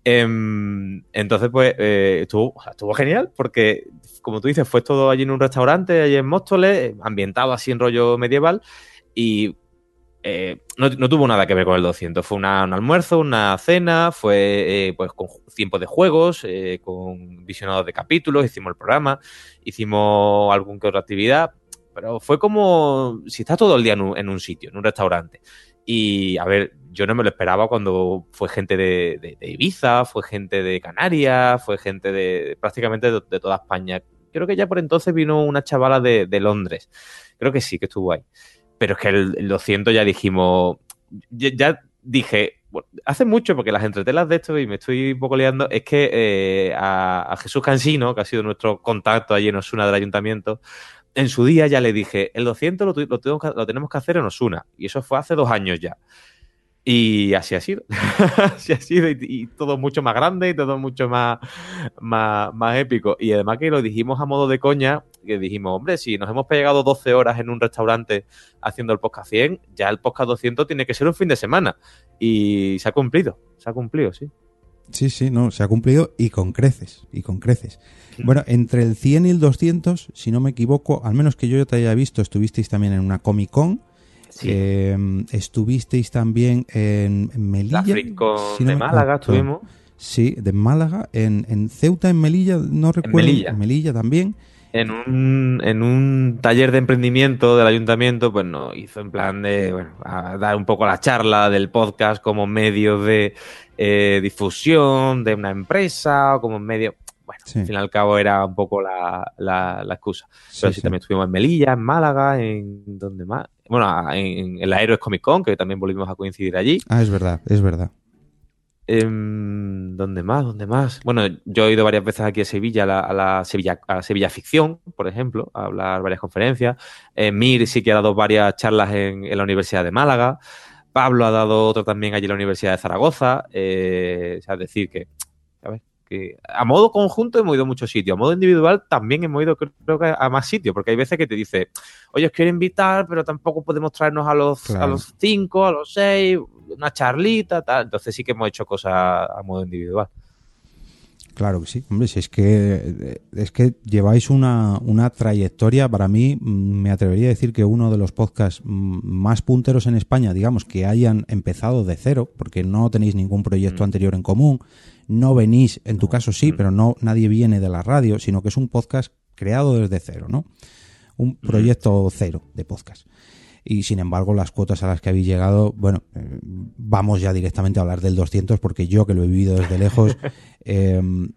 Em, entonces, pues eh, estuvo, estuvo genial porque, como tú dices, fue todo allí en un restaurante, allí en Móstoles, ambientado así en rollo medieval y eh, no, tuvo nada que ver con el 200. Fue un almuerzo, una cena, fue eh, pues con tiempo de juegos, con visionados de capítulos, hicimos el programa, hicimos algún que otra actividad, pero fue como si estás todo el día en un sitio, en un restaurante. Y a ver, yo no me lo esperaba cuando fue gente de, Ibiza, fue gente de Canarias, fue gente de prácticamente de, toda España. Creo que ya por entonces vino una chavala de, Londres. Creo que sí, que estuvo ahí. Pero es que el, 200 ya dijimos, ya, dije, hace mucho, porque las entretelas de esto, y me estoy un poco liando, es que eh, a, Jesús Cansino, que ha sido nuestro contacto allí en Osuna del ayuntamiento, en su día ya le dije, el 200 lo, lo, tenemos que hacer en Osuna. Y eso fue hace dos años ya. Y así ha sido. así ha sido. Y, todo mucho más grande y todo mucho más, más, épico. Y además que lo dijimos a modo de coña, que dijimos, hombre, si nos hemos pegado 12 horas en un restaurante haciendo el podcast 100, ya el podcast 200 tiene que ser un fin de semana. Y se ha cumplido. Se ha cumplido, sí. Sí, sí, no, se ha cumplido y con creces, y con creces. Bueno, entre el 100 y el 200, si no me equivoco, al menos que yo te haya visto, estuvisteis también en una Comic Con. Em, estuvisteis también en, Melilla. de Málaga estuvimos. Sí, de Málaga. En, Ceuta, en Melilla, no recuerdo. En Melilla. En Melilla también. En un, en un taller de emprendimiento del ayuntamiento, pues nos hizo en plan de, bueno, a dar un poco la charla del podcast como medio de eh, difusión de una empresa o como medio bueno, al fin y al cabo era un poco la, la, excusa. Pero sí, también estuvimos en Melilla, en Málaga, en donde más. Bueno, en, en la Aeroes Comic Con, que también volvimos a coincidir allí. Ah, es verdad, es verdad. Em, ¿Dónde más? ¿Dónde más? Bueno, yo he ido varias veces aquí a Sevilla, a la, Sevilla, a Sevilla Ficción, por ejemplo, a hablar varias conferencias. Eh, Mir sí que ha dado varias charlas en, la Universidad de Málaga. Pablo ha dado otro también allí en la Universidad de Zaragoza. Eh, es decir, que, a ver, que a modo conjunto hemos ido a muchos sitios. A modo individual también hemos ido, creo que a más sitios, porque hay veces que te dice, oye, os quiero invitar, pero tampoco podemos traernos a los, a los cinco, a los seis una charlita, tal. Entonces sí que hemos hecho cosas a modo individual. Claro que sí, hombre, si es que es que lleváis una, una trayectoria, para mí mm, me atrevería a decir que uno de los podcasts mm, más punteros en España, digamos, que hayan empezado de cero, porque no tenéis ningún proyecto mm. anterior en común, no venís, en tu caso sí, pero no nadie viene de la radio, sino que es un podcast creado desde cero, ¿no? Un proyecto cero de podcast. Y sin embargo las cuotas a las que habéis llegado, bueno, eh, vamos ya directamente a hablar del 200 porque yo que lo he vivido desde lejos, em,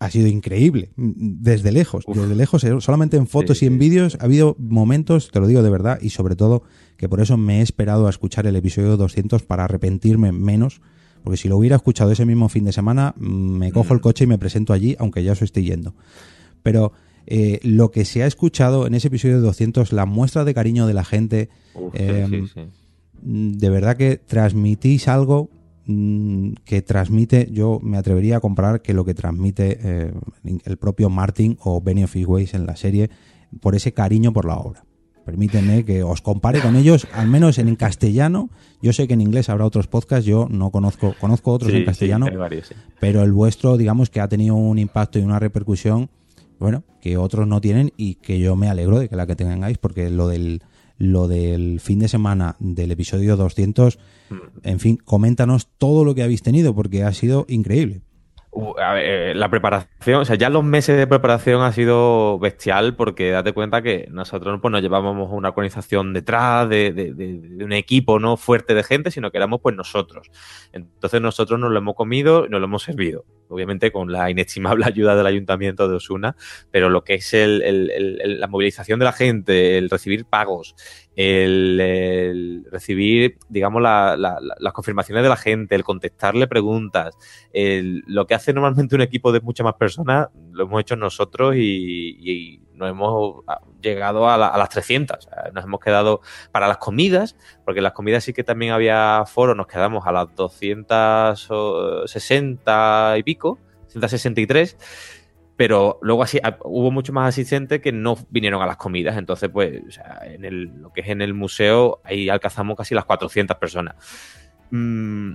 ha sido increíble, desde lejos, desde lejos, eh, solamente en fotos y en vídeos ha habido momentos, te lo digo de verdad, y sobre todo que por eso me he esperado a escuchar el episodio 200 para arrepentirme menos, porque si lo hubiera escuchado ese mismo fin de semana, mm, me cojo el coche y me presento allí, aunque ya os estoy yendo. Pero eh, lo que se ha escuchado en ese episodio de 200, la muestra de cariño de la gente, em, de verdad que transmitís algo mm, que transmite, yo me atrevería a comparar que lo que transmite eh, el propio Martin o Benny of Ways en la serie por ese cariño por la obra. Permíteme que os compare con ellos, al menos en castellano. Yo sé que en inglés habrá otros podcasts, yo no conozco, conozco otros en castellano, pero el vuestro, digamos que ha tenido un impacto y una repercusión bueno, que otros no tienen y que yo me alegro de que la que tengáis porque lo del lo del fin de semana del episodio 200, mm. en fin, coméntanos todo lo que habéis tenido porque ha sido increíble. Eh, la preparación, o sea, ya los meses de preparación ha sido bestial porque date cuenta que nosotros pues, nos llevábamos una organización detrás de, de, un equipo no fuerte de gente, sino que éramos pues nosotros. Entonces nosotros nos lo hemos comido y nos lo hemos servido obviamente con la inestimable ayuda del Ayuntamiento de Osuna, pero lo que es la movilización de la gente, el recibir pagos, el, recibir, digamos, las confirmaciones de la gente, el contestarle preguntas, lo que hace normalmente un equipo de muchas más personas, lo hemos hecho nosotros y, nos hemos llegado a, las 300. nos hemos quedado para las comidas, porque las comidas sí que también había foro, nos quedamos a las 260 y pico, 163 pero luego así hubo muchos más asistentes que no vinieron a las comidas, entonces pues en el, lo que es en el museo ahí alcanzamos casi las 400 personas. Mm,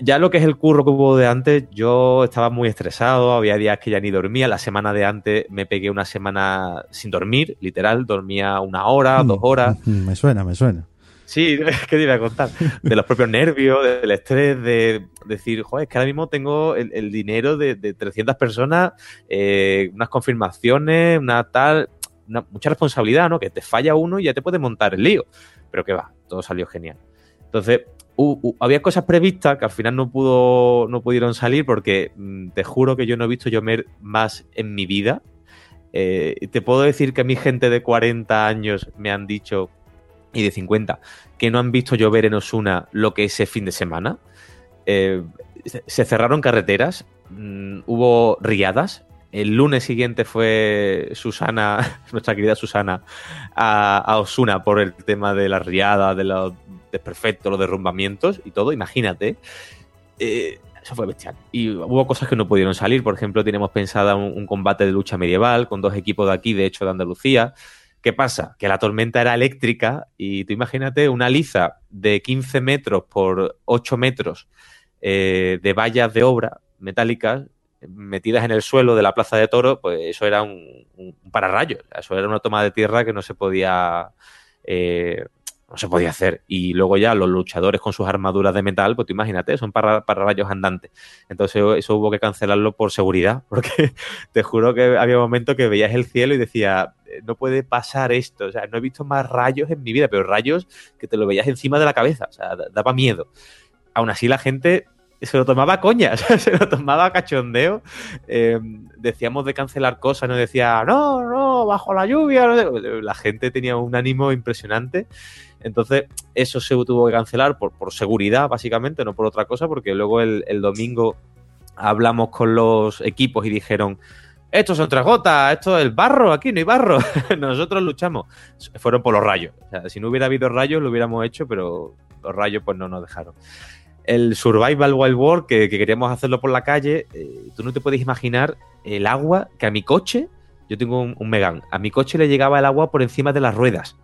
ya, lo que es el curro que hubo de antes, yo estaba muy estresado, había días que ya ni dormía, la semana de antes me pegué una semana sin dormir, literal, dormía una hora, mm, dos horas. Mm, me suena, me suena. Sí, ¿qué te iba a contar? De los propios nervios, del estrés, de decir, joder, es que ahora mismo tengo el, dinero de, 300 personas, eh, unas confirmaciones, una tal, mucha responsabilidad, ¿no? Que te falla uno y ya te puede montar el lío. Pero que va, todo salió genial. Entonces, había cosas previstas que al final no pudo no pudieron salir porque mm, te juro que yo no he visto llover más en mi vida. Eh, te puedo decir que a mi gente de 40 años me han dicho y de 50 que no han visto llover en Osuna lo que ese fin de semana. Eh, se cerraron carreteras, mm, hubo riadas. El lunes siguiente fue Susana, nuestra querida Susana, a, Osuna por el tema de las riadas, de los desperfectos, los derrumbamientos y todo. Imagínate. Eh, eso fue bestial. Y hubo cosas que no pudieron salir. Por ejemplo, tenemos pensada un, combate de lucha medieval con dos equipos de aquí, de hecho, de Andalucía. ¿Qué pasa? Que la tormenta era eléctrica y tú imagínate una liza de 15 metros por 8 metros eh, de vallas de obra metálicas metidas en el suelo de la plaza de toro, pues eso era un, un pararrayos. Eso era una toma de tierra que no se podía eh, no se podía hacer. Y luego ya los luchadores con sus armaduras de metal, pues tú imagínate, son para, rayos andantes. Entonces eso hubo que cancelarlo por seguridad, porque te juro que había momentos que veías el cielo y decía, eh, no puede pasar esto, o sea, no he visto más rayos en mi vida, pero rayos que te lo veías encima de la cabeza, o sea, daba miedo. Aún así la gente se lo tomaba coña, se lo tomaba cachondeo. Eh, decíamos de cancelar cosas, no decía, no, no, bajo la lluvia. La gente tenía un ánimo impresionante. Entonces, eso se tuvo que cancelar por, seguridad, básicamente, no por otra cosa, porque luego el, domingo hablamos con los equipos y dijeron, esto son tres gotas, esto es el barro, aquí no hay barro. Nosotros luchamos. Fueron por los rayos. O sea, si no hubiera habido rayos, lo hubiéramos hecho, pero los rayos pues no nos dejaron. El Survival Wild que, que queríamos hacerlo por la calle, eh, tú no te puedes imaginar el agua que a mi coche, yo tengo un, un Megan, a mi coche le llegaba el agua por encima de las ruedas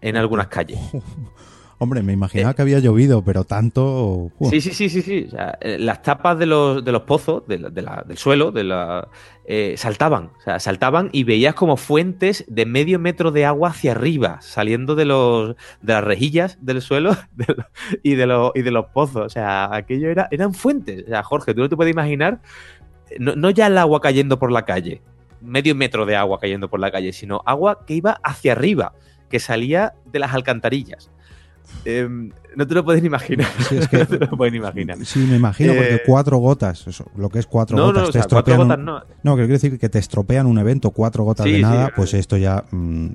en algunas calles. Hombre, me imaginaba que había llovido, pero tanto. Sí, sí, sí, sí, sí. O sea, eh, las tapas de los, de los pozos, de la- de la- del suelo, de la, eh, saltaban. O sea, saltaban y veías como fuentes de medio metro de agua hacia arriba, saliendo de los de las rejillas del suelo de lo- y, de los, y de los pozos. O sea, aquello era, eran fuentes. O sea, Jorge, tú no te puedes imaginar, eh, no, no ya el agua cayendo por la calle, medio metro de agua cayendo por la calle, sino agua que iba hacia arriba, que salía de las alcantarillas. Em, no te lo puedes ni imaginar. Sí, es que- no te lo puedes imaginar. Sí, me imagino, porque Eh, cuatro gotas, eso, lo que es cuatro No, gotas, no, o te sea, cuatro estropean. un- gotas no. No, que quiero decir que te estropean un evento, cuatro gotas Sí, de nada, eh. pues esto ya. mm,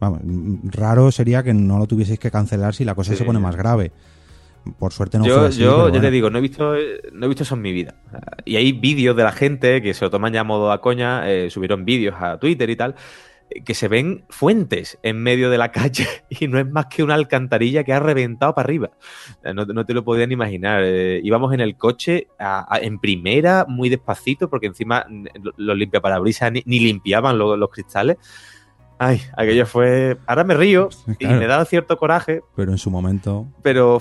vamos, mm, raro sería que no lo tuvieseis que cancelar si la cosa se pone más grave. Por suerte no fue yo, así. yo ya te bueno. digo, no he visto no he visto eso en mi vida. O sea, Y hay vídeos de la gente que se lo toman ya a modo a coña, eh, subieron vídeos a Twitter y tal, que se ven fuentes en medio de la calle y no es más que una alcantarilla que ha reventado para arriba. No, no te lo podían imaginar. Eh, íbamos en el coche a- a- en primera, muy despacito, porque encima lo- los limpiaparabrisas ni, ni limpiaban lo- los cristales. Ay, aquello fue. Ahora me río y me da cierto coraje, Pero en su momento. pero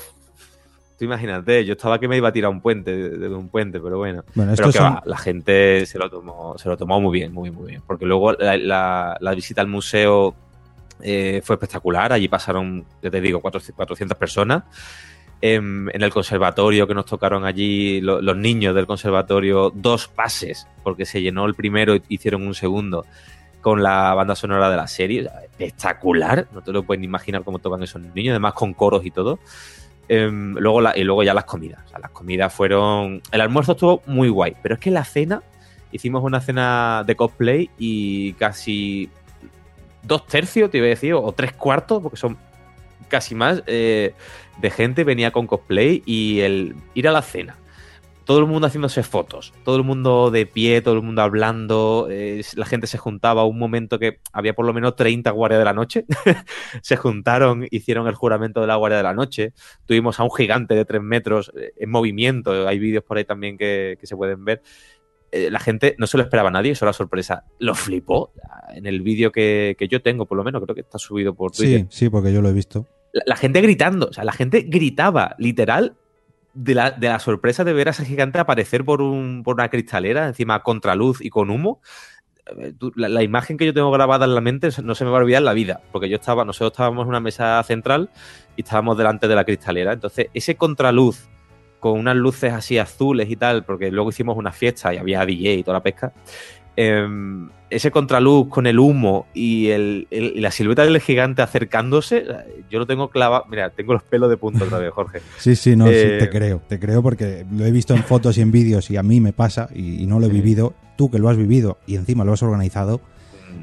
tú imagínate, yo estaba que me iba a tirar un puente, desde un puente, pero bueno. Bueno, Pero que son- va, la gente se lo tomó, se lo tomó muy bien, muy, muy bien. Porque luego la, la- la visita al museo eh, fue espectacular. Allí pasaron, ya te digo, cuatro- 400 personas. En, en el conservatorio que nos tocaron allí, lo- los niños del conservatorio, dos pases, porque se llenó el primero y hicieron un segundo con la banda sonora de la serie. Espectacular, no te lo puedes ni imaginar cómo tocan esos niños, además con coros y todo. Em, luego y luego ya las comidas. Las comidas fueron. El almuerzo estuvo muy guay, pero es que la cena, hicimos una cena de cosplay y casi dos tercios, te iba a decir, o tres cuartos, porque son casi más, eh, de gente venía con cosplay y el ir a la cena. Todo el mundo haciéndose fotos, todo el mundo de pie, todo el mundo hablando, eh, la gente se juntaba, un momento que había por lo menos 30 guardias de la noche, se juntaron, hicieron el juramento de la guardia de la noche, tuvimos a un gigante de 3 metros eh, en movimiento, hay vídeos por ahí también que, que se pueden ver. Eh, la gente no se lo esperaba a nadie, eso era sorpresa. Lo flipó. En el vídeo que, que yo tengo, por lo menos, creo que está subido por Twitter. Sí, sí, porque yo lo he visto. La, la gente gritando, o sea, la gente gritaba, literal, de la, de la sorpresa de ver a ese gigante aparecer por, un, por una cristalera, encima contraluz y con humo. Eh, La, la imagen que yo tengo grabada en la mente no se me va a olvidar en la vida, porque yo estaba, nosotros estábamos en una mesa central y estábamos delante de la cristalera. Entonces, ese contraluz con unas luces así azules y tal, porque luego hicimos una fiesta y había DJ y toda la pesca. Em, ese contraluz con el humo y, el, el- y la silueta del gigante acercándose, yo lo tengo clavado. Mira, tengo los pelos de punta otra vez, Jorge. Sí, sí, no, Eh, sí, te creo, te creo porque lo he visto en fotos y en vídeos y a mí me pasa y, y no lo he Sí. vivido. Tú que lo has vivido y encima lo has organizado,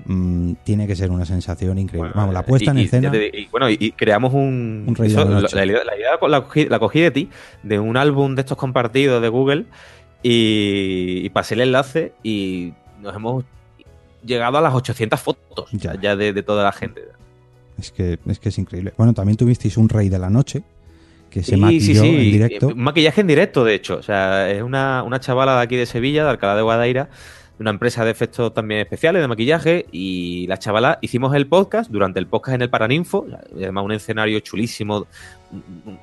mm, tiene que ser una sensación increíble. Bueno, Vamos, la puesta y- en y- escena. te y, bueno, y, creamos un. Un eso, la la, idea, la la cogí, la cogí de ti, de un álbum de estos compartidos de Google, y pasé el enlace y nos hemos llegado a las 800 fotos Ya. ya, de, de toda la gente. Es que, es que es increíble. Bueno, también tuvisteis un rey de la noche que se Sí, maquilló sí, sí. en directo. Un maquillaje en directo, de hecho. O sea, es una, una chavala de aquí de Sevilla, de Alcalá de Guadaira, de una empresa de efectos también especiales de maquillaje. Y la chavala hicimos el podcast, durante el podcast en el Paraninfo, además un escenario chulísimo,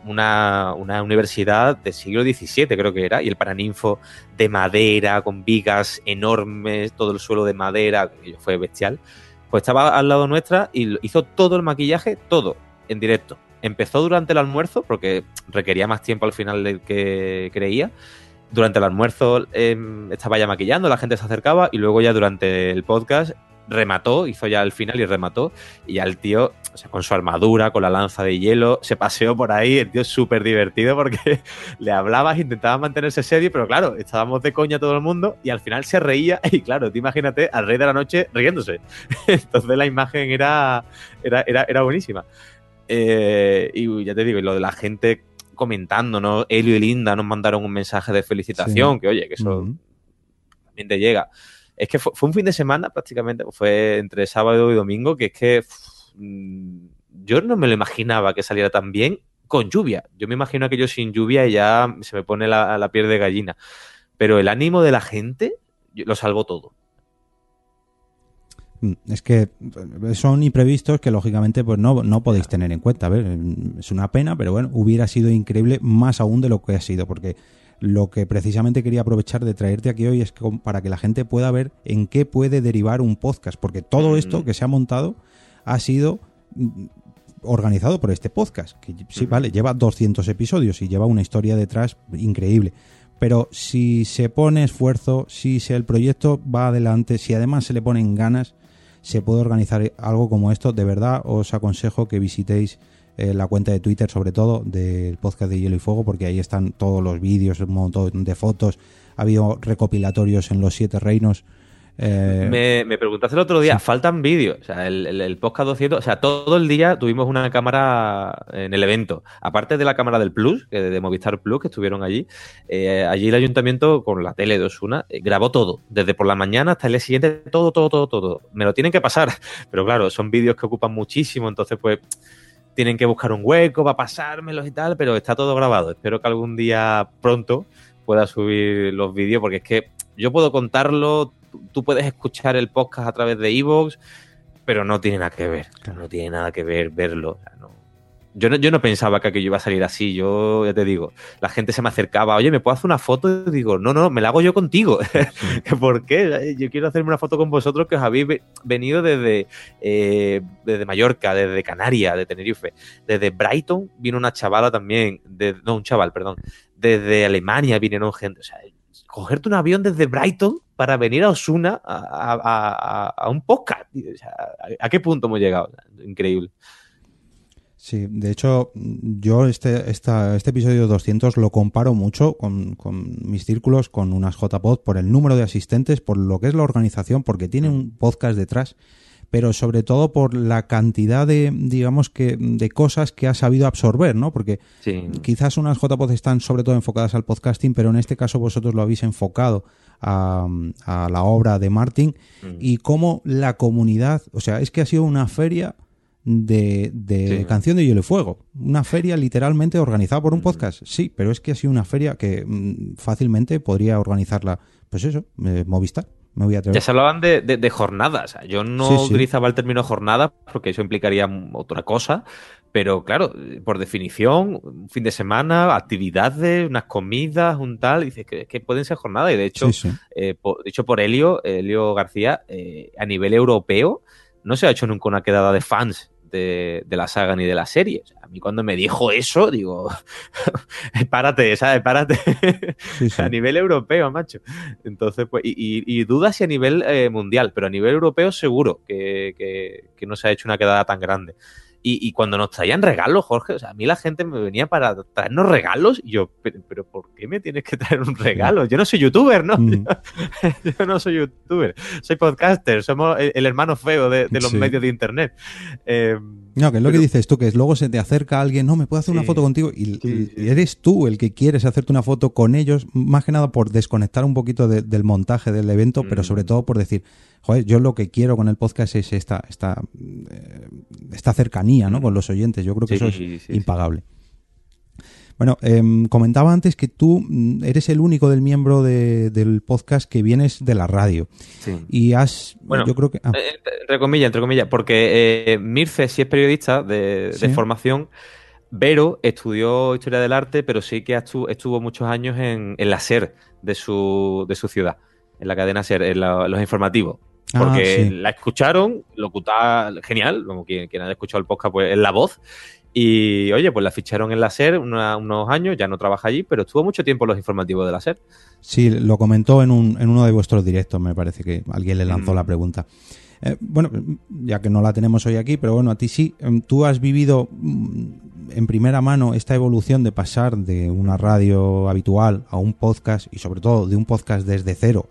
una, una universidad del siglo XVII, creo que era, y el Paraninfo de madera, con vigas enormes, todo el suelo de madera, que fue bestial. Pues estaba al lado nuestra y hizo todo el maquillaje, todo, en directo. Empezó durante el almuerzo, porque requería más tiempo al final del que creía. Durante el almuerzo em, estaba ya maquillando, la gente se acercaba y luego ya durante el podcast remató, hizo ya el final y remató. Y ya el tío, o sea, con su armadura, con la lanza de hielo, se paseó por ahí. El tío es súper divertido porque le hablabas, intentaba mantenerse serio, pero claro, estábamos de coña todo el mundo y al final se reía. Y claro, tú imagínate al rey de la noche riéndose. Entonces la imagen era, era, era, era buenísima. Eh, y ya te digo, y lo de la gente comentando, ¿no? Elio y Linda nos mandaron un mensaje de felicitación, que oye, que eso también te llega. Es que fue, un fin de semana prácticamente, fue entre sábado y domingo, que es que mm, yo no me lo imaginaba que saliera tan bien con lluvia. Yo me imagino aquello sin lluvia y ya se me pone la, la piel de gallina. Pero el ánimo de la gente lo salvó todo. Mm, es que eh, son imprevistos que lógicamente pues no, no podéis tener en cuenta. A ver, mm, es una pena, pero bueno, hubiera sido increíble más aún de lo que ha sido, porque lo que precisamente quería aprovechar de traerte aquí hoy es para que la gente pueda ver en qué puede derivar un podcast, porque todo esto que se ha montado ha sido mm, organizado por este podcast, que sí, vale, lleva 200 episodios y lleva una historia detrás increíble. Pero si se pone esfuerzo, si el proyecto va adelante, si además se le ponen ganas, se puede organizar algo como esto. De verdad os aconsejo que visitéis eh, la cuenta de Twitter, sobre todo del podcast de Hielo y Fuego, porque ahí están todos los vídeos, un montón de fotos. Ha habido recopilatorios en los siete reinos eh, me, preguntaste el otro día, faltan vídeos. O sea, el, podcast 200, o sea, todo el día tuvimos una cámara en el evento. Aparte de la cámara del Plus, que de Movistar Plus, que estuvieron allí, eh, allí el ayuntamiento con la tele de Osuna eh, grabó todo, desde por la mañana hasta el día siguiente, todo, todo, todo, todo. Me lo tienen que pasar, pero claro, son vídeos que ocupan muchísimo, entonces pues tienen que buscar un hueco para pasármelos y tal, pero está todo grabado. Espero que algún día pronto pueda subir los vídeos, porque es que yo puedo contarlo tú puedes escuchar el podcast a través de Evox, pero no tiene nada que ver. No tiene nada que ver verlo. Yo, no, yo no pensaba que aquello iba a salir así. Yo ya te digo, la gente se me acercaba, oye, ¿me puedo hacer una foto? Y digo, no, no, me la hago yo contigo. ¿Por qué? Yo quiero hacerme una foto con vosotros que os habéis venido desde, eh, desde Mallorca, desde Canarias, de Tenerife. Desde Brighton vino una chavala también, de, no, un chaval, perdón. Desde Alemania vinieron gente. O sea, cogerte un avión desde Brighton para venir a Osuna a, un podcast. ¿A qué punto hemos llegado? Increíble. Sí, de hecho, yo este, este episodio 200 lo comparo mucho con, con, mis círculos, con unas JPod, por el número de asistentes, por lo que es la organización, porque tiene un podcast detrás pero sobre todo por la cantidad de, digamos que, de cosas que ha sabido absorber, ¿no? Porque quizás unas JPOD están sobre todo enfocadas al podcasting, pero en este caso vosotros lo habéis enfocado a, la obra de Martin mm. y cómo la comunidad, o sea, es que ha sido una feria de, canción de Hielo y Fuego. Una feria literalmente organizada por un podcast. Sí, pero es que ha sido una feria que mm, fácilmente podría organizarla, pues eso, eh, Movistar. Ya se hablaban de, jornadas. Yo no utilizaba el término jornada porque eso implicaría otra cosa. Pero claro, por definición, un fin de semana, actividades, unas comidas, un tal, dices que, pueden ser jornadas. Y de hecho, eh, dicho por Helio, Helio García, eh, a nivel europeo, no se ha hecho nunca una quedada de fans de, la saga ni de la serie. a mí cuando me dijo eso, digo, párate, ¿sabes? Párate. a nivel europeo, macho. Entonces, pues, y, y, dudas si a nivel eh, mundial, pero a nivel europeo seguro que, que no se ha hecho una quedada tan grande. Y, cuando nos traían regalos, Jorge, o sea, a mí la gente me venía para traernos regalos y yo, pero, ¿por qué me tienes que traer un regalo? Yo no soy youtuber, ¿no? Mm. Yo, no soy youtuber, soy podcaster, somos el, hermano feo de, los medios de internet. Em, no, que es lo que dices tú, que luego se te acerca alguien, no, me puedo hacer una foto contigo y, eres tú el que quieres hacerte una foto con ellos, más que nada por desconectar un poquito del montaje del evento, pero sobre mm. todo por decir, joder, yo lo que quiero con el podcast es esta, esta, eh, esta cercanía ¿no? con los oyentes. Yo creo que eso es impagable. Bueno, em, comentaba antes que tú mm, eres el único del miembro del podcast que vienes de la radio. Sí. Y has, bueno, yo creo que... Ah. Eh, entre comillas, entre comillas, porque eh, Mirce sí es periodista de, formación, Vero estudió Historia del Arte, pero sí que estuvo, muchos años en, la SER de su, de su ciudad, en la cadena SER, en los informativos. Ah, porque la escucharon, locutaba genial, como quien, quien haya escuchado el podcast, pues es la voz. Y oye, pues la ficharon en la SER unos años, ya no trabaja allí, pero estuvo mucho tiempo en los informativos de la SER. Sí, lo comentó en, un, en uno de vuestros directos, me parece que alguien le lanzó la mm. pregunta. Eh, bueno, ya que no la tenemos hoy aquí, pero bueno, a ti sí, em, tú has vivido mm, en primera mano esta evolución de pasar de una radio habitual a un podcast y sobre todo de un podcast desde cero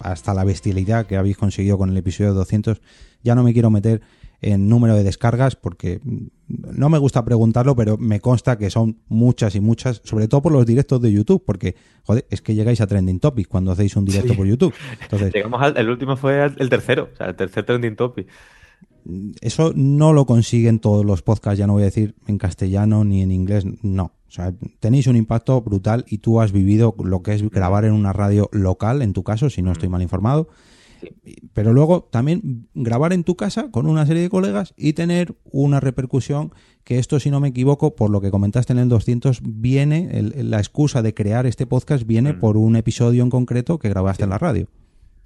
hasta la bestialidad que habéis conseguido con el episodio 200. Ya no me quiero meter en número de descargas, porque no me gusta preguntarlo, pero me consta que son muchas y muchas, sobre todo por los directos de YouTube, porque, joder, es que llegáis a Trending Topic cuando hacéis un directo por YouTube. Entonces, Llegamos al, el último fue el tercero, o sea, el tercer Trending Topic. Eso no lo consiguen todos los podcasts, ya no voy a decir en castellano ni en inglés, no. O sea, tenéis un impacto brutal y tú has vivido lo que es grabar en una radio local, en tu caso, si no estoy mal informado. Pero luego también grabar en tu casa con una serie de colegas y tener una repercusión que esto, si no me equivoco, por lo que comentaste en el 200, viene, la excusa de crear este podcast viene por un episodio en concreto que grabaste en la radio.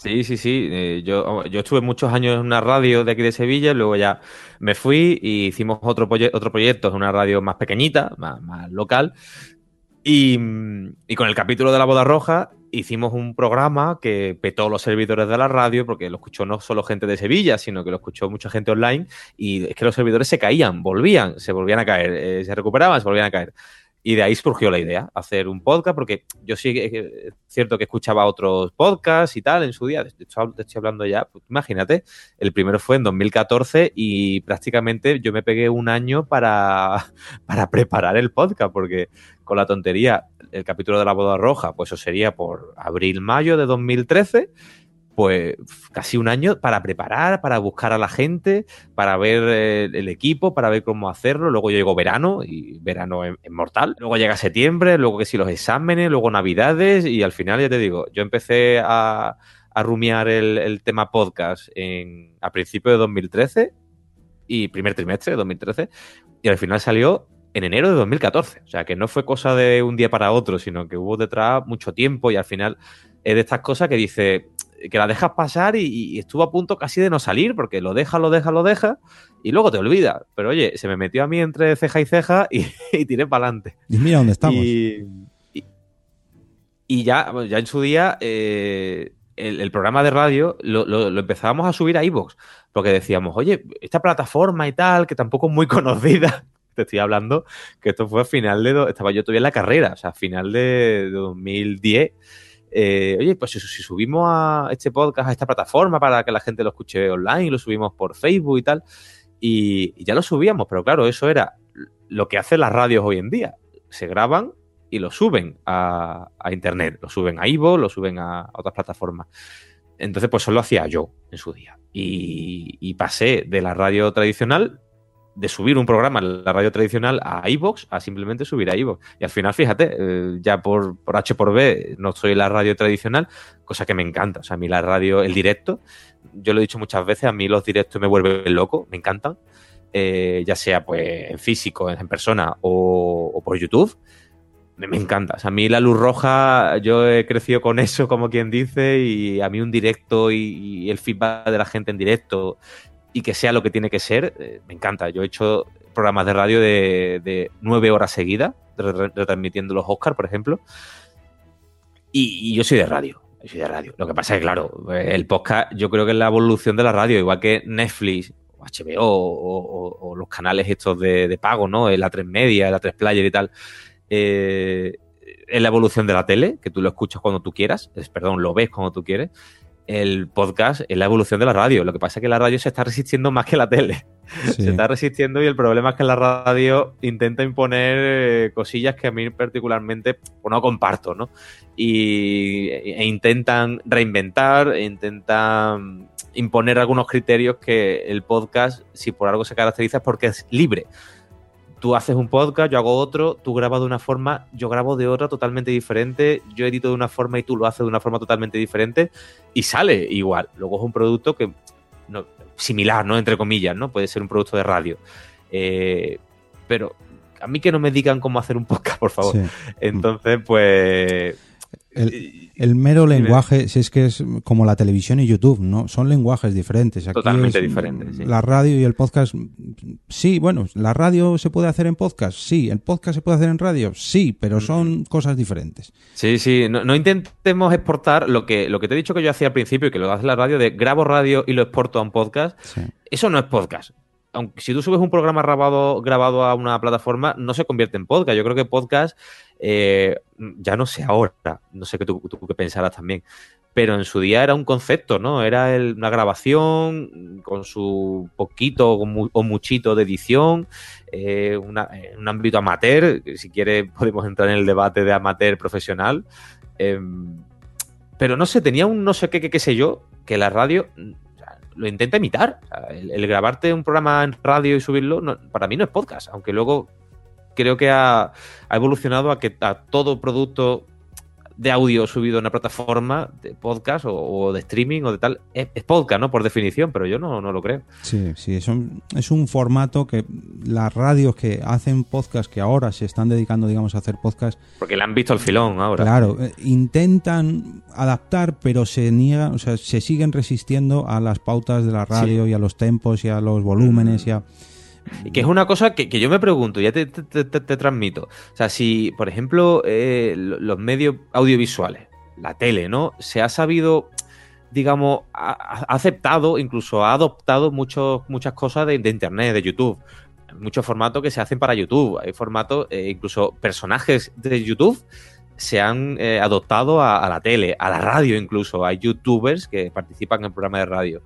Sí, sí, sí. Eh, yo, yo estuve muchos años en una radio de aquí de Sevilla, luego ya me fui y hicimos otro, otro proyecto en una radio más pequeñita, más, local. Y, y, con el capítulo de la boda roja hicimos un programa que petó los servidores de la radio, porque lo escuchó no solo gente de Sevilla, sino que lo escuchó mucha gente online, y es que los servidores se caían, volvían, se volvían a caer, eh, se recuperaban, se volvían a caer. Y de ahí surgió la idea, hacer un podcast, porque yo sí es cierto que escuchaba otros podcasts y tal en su día. Te estoy hablando ya, pues, imagínate, el primero fue en 2014 y prácticamente yo me pegué un año para, para preparar el podcast, porque con la tontería, el capítulo de la boda roja, pues eso sería por abril-mayo de 2013 pues casi un año para preparar, para buscar a la gente, para ver eh, el, equipo, para ver cómo hacerlo. Luego llegó verano y verano es, mortal. Luego llega septiembre, luego que si los exámenes, luego navidades y al final ya te digo, yo empecé a, rumiar el, tema podcast en, a principios de 2013 y primer trimestre de 2013 y al final salió en enero de 2014. O sea que no fue cosa de un día para otro, sino que hubo detrás mucho tiempo y al final es de estas cosas que dice, que la dejas pasar y, estuvo a punto casi de no salir, porque lo deja, lo deja, lo deja, y luego te olvida. Pero oye, se me metió a mí entre ceja y ceja y, tiré para adelante. Y mira dónde estamos. Y, ya, ya en su día, eh, el, programa de radio lo, empezábamos a subir a iVoox, porque decíamos, oye, esta plataforma y tal, que tampoco es muy conocida, te estoy hablando, que esto fue a final de... Estaba yo todavía en la carrera, o sea, a final de 2010 eh, oye, pues si, subimos a este podcast a esta plataforma para que la gente lo escuche online, lo subimos por Facebook y tal, y, ya lo subíamos, pero claro, eso era lo que hacen las radios hoy en día. Se graban y lo suben a, internet, lo suben a Ivo, lo suben a, otras plataformas. Entonces, pues eso lo hacía yo en su día. y pasé de la radio tradicional de subir un programa en la radio tradicional a iVoox a simplemente subir a iVoox. Y al final, fíjate, eh, ya por, por, H por B no soy la radio tradicional, cosa que me encanta. O sea, a mí la radio, el directo, yo lo he dicho muchas veces, a mí los directos me vuelven loco, me encantan. Eh, ya sea pues en físico, en persona o, por YouTube. Me, encanta. O sea, a mí la luz roja, yo he crecido con eso, como quien dice, y a mí un directo y el feedback de la gente en directo y que sea lo que tiene que ser, eh, me encanta. Yo he hecho programas de radio de, nueve horas seguidas, retransmitiendo los Oscars, por ejemplo, y, yo soy de radio. soy de radio. Lo que pasa es que, claro, el podcast yo creo que es la evolución de la radio, igual que Netflix HBO o, los canales estos de, pago, ¿no? La 3 Media, la 3 Player y tal. Eh, es la evolución de la tele, que tú lo escuchas cuando tú quieras, perdón, lo ves cuando tú quieres el podcast es la evolución de la radio. Lo que pasa es que la radio se está resistiendo más que la tele. Se está resistiendo y el problema es que la radio intenta imponer eh, cosillas que a mí particularmente pues, no comparto, ¿no? Y, e intentan reinventar, e intentan imponer algunos criterios que el podcast, si por algo se caracteriza, es porque es libre tú haces un podcast, yo hago otro, tú grabas de una forma, yo grabo de otra totalmente diferente, yo edito de una forma y tú lo haces de una forma totalmente diferente y sale igual. Luego es un producto que no, similar, ¿no? Entre comillas, ¿no? Puede ser un producto de radio. Eh, pero a mí que no me digan cómo hacer un podcast, por favor. Entonces, pues el, mero lenguaje, si es que es como la televisión y YouTube, ¿no? Son lenguajes diferentes. Totalmente diferentes. La radio y el podcast, sí, bueno, la radio se puede hacer en podcast, sí, el podcast se puede hacer en radio, sí, pero son cosas diferentes. Sí, sí, no, intentemos exportar lo que, lo que te he dicho que yo hacía al principio y que lo hace la radio, de grabo radio y lo exporto a un podcast. Eso no es podcast aunque si tú subes un programa grabado, grabado a una plataforma, no se convierte en podcast. Yo creo que podcast, eh, ya no sé ahora, no sé qué tú, qué pensarás también, pero en su día era un concepto, ¿no? Era una grabación con su poquito o muchito de edición, eh, un ámbito amateur, si quiere podemos entrar en el debate de amateur profesional, em, pero no sé, tenía un no sé qué, qué, sé yo, que la radio lo intenta imitar. el, grabarte un programa en radio y subirlo, para mí no es podcast, aunque luego creo que ha, ha evolucionado a que a todo producto de audio subido en una plataforma de podcast o, de streaming o de tal, es, podcast, ¿no? Por definición, pero yo no, no lo creo. Sí, sí, es un, es un formato que las radios que hacen podcast, que ahora se están dedicando, digamos, a hacer podcast. Porque le han visto el filón ahora. Claro, eh, intentan adaptar, pero se niegan, o sea, se siguen resistiendo a las pautas de la radio y a los tempos y a los volúmenes y a y que es una cosa que, yo me pregunto, ya te, transmito. O sea, si, por ejemplo, eh, los medios audiovisuales, la tele, ¿no? Se ha sabido, digamos, ha, aceptado, incluso ha adoptado muchos, muchas cosas de, Internet, de YouTube. Muchos formatos que se hacen para YouTube. Hay formatos, eh, incluso personajes de YouTube se han eh, adoptado a, la tele, a la radio incluso. Hay youtubers que participan en programas de radio.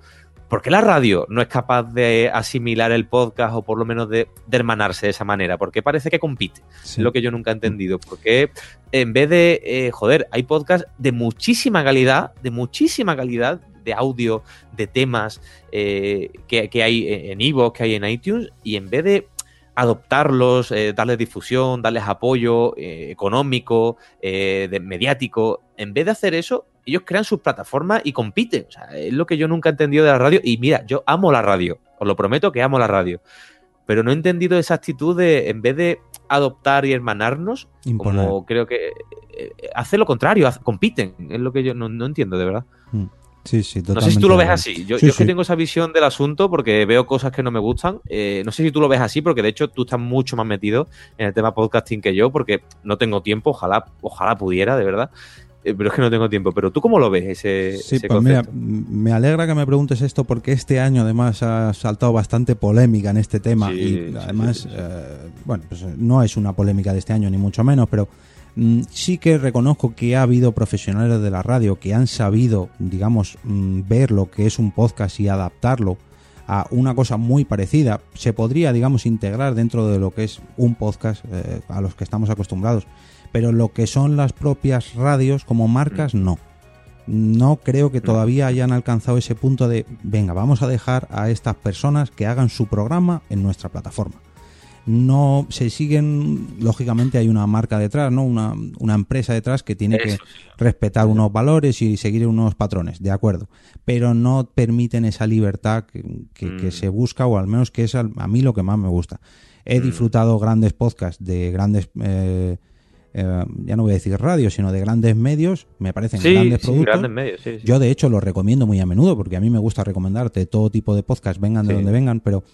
¿Por qué la radio no es capaz de asimilar el podcast o por lo menos de, hermanarse de esa manera? ¿Por qué parece que compite? Es lo que yo nunca he entendido. Porque en vez de, eh, joder, hay podcasts de muchísima calidad, de muchísima calidad de audio, de temas eh, que, hay en Evo, que hay en iTunes, y en vez de adoptarlos, eh, darles difusión, darles apoyo económico, de, mediático, en vez de hacer eso, ellos crean sus plataformas y compiten. O sea, es lo que yo nunca he entendido de la radio. Y mira, yo amo la radio. Os lo prometo que amo la radio. Pero no he entendido esa actitud de, en vez de adoptar y hermanarnos, como creo que eh, hace lo contrario, compiten. Es lo que yo no, entiendo, de verdad. Mm. Sí, sí, No sé si tú lo ves así. Yo, yo que tengo esa visión del asunto porque veo cosas que no me gustan. Eh, no sé si tú lo ves así porque de hecho tú estás mucho más metido en el tema podcasting que yo porque no tengo tiempo. Ojalá, ojalá pudiera, de verdad. Eh, pero es que no tengo tiempo. Pero tú cómo lo ves ese, sí, pues Mira, me alegra que me preguntes esto porque este año además ha saltado bastante polémica en este tema y además, eh, bueno, pues no es una polémica de este año ni mucho menos, pero mm, sí que reconozco que ha habido profesionales de la radio que han sabido, digamos, mm, ver lo que es un podcast y adaptarlo a una cosa muy parecida. Se podría, digamos, integrar dentro de lo que es un podcast eh, a los que estamos acostumbrados pero lo que son las propias radios como marcas mm. no. No creo que mm. todavía hayan alcanzado ese punto de, venga, vamos a dejar a estas personas que hagan su programa en nuestra plataforma. No se siguen, lógicamente hay una marca detrás, ¿no? Una, empresa detrás que tiene que respetar unos valores y seguir unos patrones, de acuerdo. Pero no permiten esa libertad que, mm. se busca, o al menos que es a, mí lo que más me gusta. He disfrutado grandes podcasts de grandes eh, eh, ya no voy a decir radio, sino de grandes medios, me parecen grandes productos. Yo de hecho los recomiendo muy a menudo porque a mí me gusta recomendarte todo tipo de podcasts, vengan de donde vengan, pero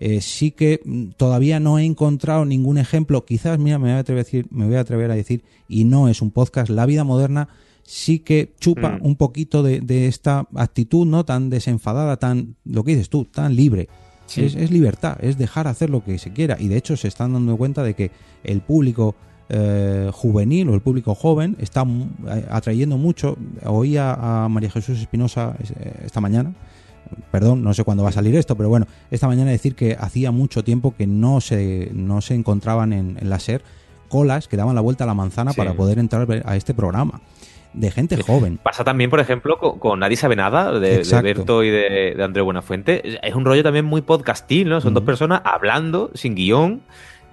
eh, sí que mm, todavía no he encontrado ningún ejemplo, quizás, mira, me voy a atrever a decir, me voy a, atrever a decir y no es un podcast, La vida moderna sí que chupa mm. un poquito de, esta actitud no tan desenfadada, tan, lo que dices tú, tan libre. Es, es, libertad, es dejar hacer lo que se quiera. Y de hecho se están dando cuenta de que el público eh, juvenil o el público joven está eh, atrayendo mucho. Oí a, María Jesús Espinosa eh, esta mañana, perdón, no sé cuándo va a salir esto, pero bueno, esta mañana decir que hacía mucho tiempo que no se, no se encontraban en, la SER colas que daban la vuelta a la manzana para poder entrar a este programa de gente joven. Pasa también, por ejemplo, con, Nadie sabe nada, de, de Berto y de, de, André Buenafuente. Es un rollo también muy podcastil, ¿no? Son dos personas hablando sin guion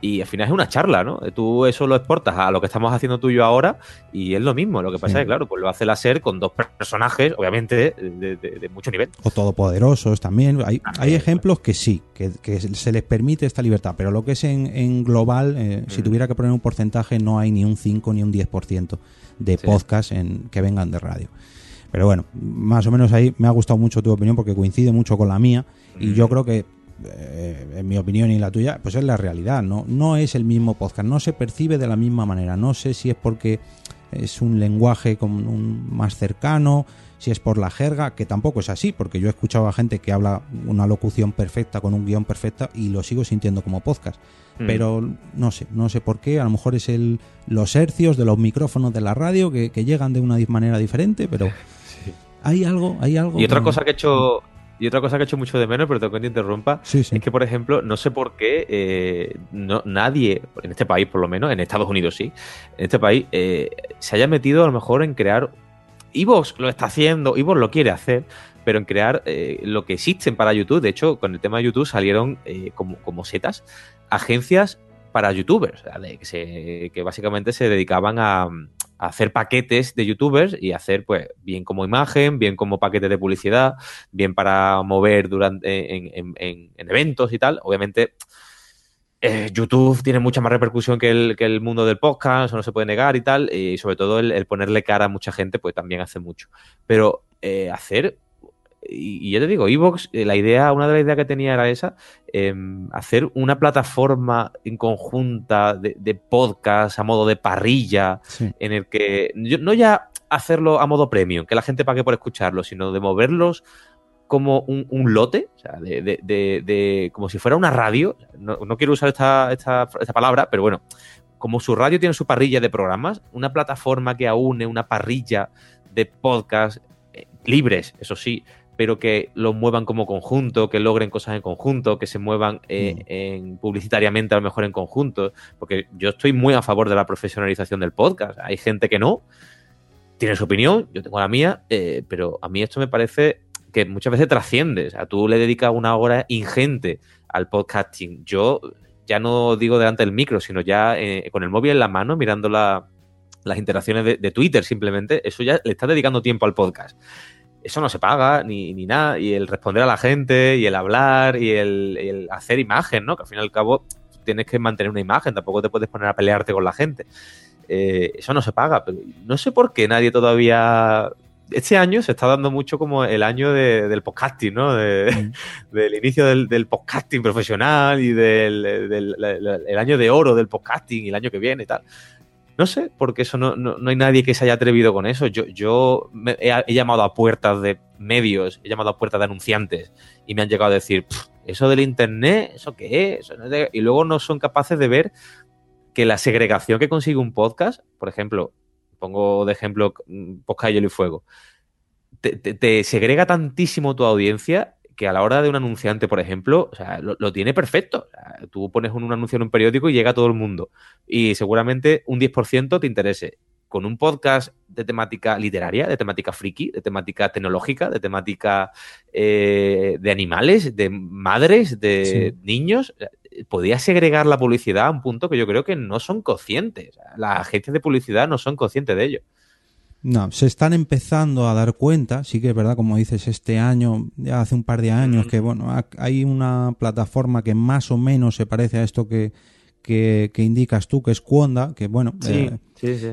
y al final es una charla, ¿no? Tú eso lo exportas a lo que estamos haciendo tú y yo ahora y es lo mismo. Lo que pasa es que, claro, pues lo hace la SER con dos personajes, obviamente, de, mucho nivel. O todopoderosos también. Hay, hay ejemplos que sí, que, se les permite esta libertad, pero lo que es en, global, eh, si mm. tuviera que poner un porcentaje, no hay ni un 5 ni un 10% de podcast en, que vengan de radio. Pero bueno, más o menos ahí me ha gustado mucho tu opinión porque coincide mucho con la mía y yo mm. creo que eh, en mi opinión y la tuya, pues es la realidad, ¿no? No es el mismo podcast, no se percibe de la misma manera. No sé si es porque es un lenguaje un, más cercano, si es por la jerga, que tampoco es así, porque yo he escuchado a gente que habla una locución perfecta, con un guion perfecta, y lo sigo sintiendo como podcast. Mm. Pero no sé, no sé por qué, a lo mejor es el, los hercios de los micrófonos de la radio que, que llegan de una manera diferente, pero Hay algo, hay algo. Y otra cosa que he hecho, y otra cosa que he hecho mucho de menos, pero tengo que te interrumpa, es que, por ejemplo, no sé por qué eh, no, nadie, en este país por lo menos, en Estados Unidos sí, en este país, eh, se haya metido a lo mejor en crear. Evox lo está haciendo, Evox lo quiere hacer, pero en crear eh, lo que existen para YouTube. De hecho, con el tema de YouTube salieron como, como setas agencias para youtubers, que, que básicamente se dedicaban a, hacer paquetes de youtubers y hacer, pues, bien como imagen, bien como paquete de publicidad, bien para mover durante en, eventos y tal. Obviamente, eh, YouTube tiene mucha más repercusión que el, que el mundo del podcast, eso no se puede negar y tal, y sobre todo el, ponerle cara a mucha gente, pues también hace mucho. Pero eh, hacer y, yo te digo, Evox, eh, la idea, una de las ideas que tenía era esa, em, hacer una plataforma en conjunta de, podcast a modo de parrilla, en el que no ya hacerlo a modo premium, que la gente pague por escucharlo, sino de moverlos como un, lote, o sea, de, como si fuera una radio. No, quiero usar esta, esta, esta palabra, pero bueno, como su radio tiene su parrilla de programas, una plataforma que aúne una parrilla de podcast eh, libres, eso sí, pero que lo muevan como conjunto, que logren cosas en conjunto, que se muevan eh, mm. en, publicitariamente a lo mejor en conjunto, porque yo estoy muy a favor de la profesionalización del podcast. Hay gente que no, tiene su opinión, yo tengo la mía, eh, pero a mí esto me parece que muchas veces trasciende. O sea, tú le dedicas una hora ingente al podcasting. Yo ya no digo delante del micro, sino ya eh, con el móvil en la mano, mirando las interacciones de, de, Twitter simplemente, eso ya le está dedicando tiempo al podcast eso no se paga ni, ni, nada. Y el responder a la gente, y el hablar, y el, hacer imagen, ¿no? Que al fin y al cabo tienes que mantener una imagen, tampoco te puedes poner a pelearte con la gente. Eh, eso no se paga, pero no sé por qué nadie todavía. Este año se está dando mucho como el año del podcasting, ¿no? Mm. Del inicio del, podcasting profesional y del, el año de oro del podcasting y el año que viene y tal. No sé, porque eso no, no, hay nadie que se haya atrevido con eso. Yo, yo he, llamado a puertas de medios, he llamado a puertas de anunciantes y me han llegado a decir, eso del Internet, ¿eso qué es? Y luego no son capaces de ver que la segregación que consigue un podcast, por ejemplo, pongo de ejemplo mm, Podcast Hielo y Fuego, te, segrega tantísimo tu audiencia que a la hora de un anunciante, por ejemplo, lo, tiene perfecto. tú pones un, anuncio en un periódico y llega a todo el mundo. Y seguramente un 10% te interese. Con un podcast de temática literaria, de temática friki, de temática tecnológica, de temática eh, de animales, de madres, de niños, podía segregar la publicidad a un punto que yo creo que no son conscientes. Las agencias de publicidad no son conscientes de ello. No, se están empezando a dar cuenta, sí que es verdad, como dices, este año, ya hace un par de años, que bueno, hay una plataforma que más o menos se parece a esto que, que, indicas tú, que es Cuonda, que bueno, eh,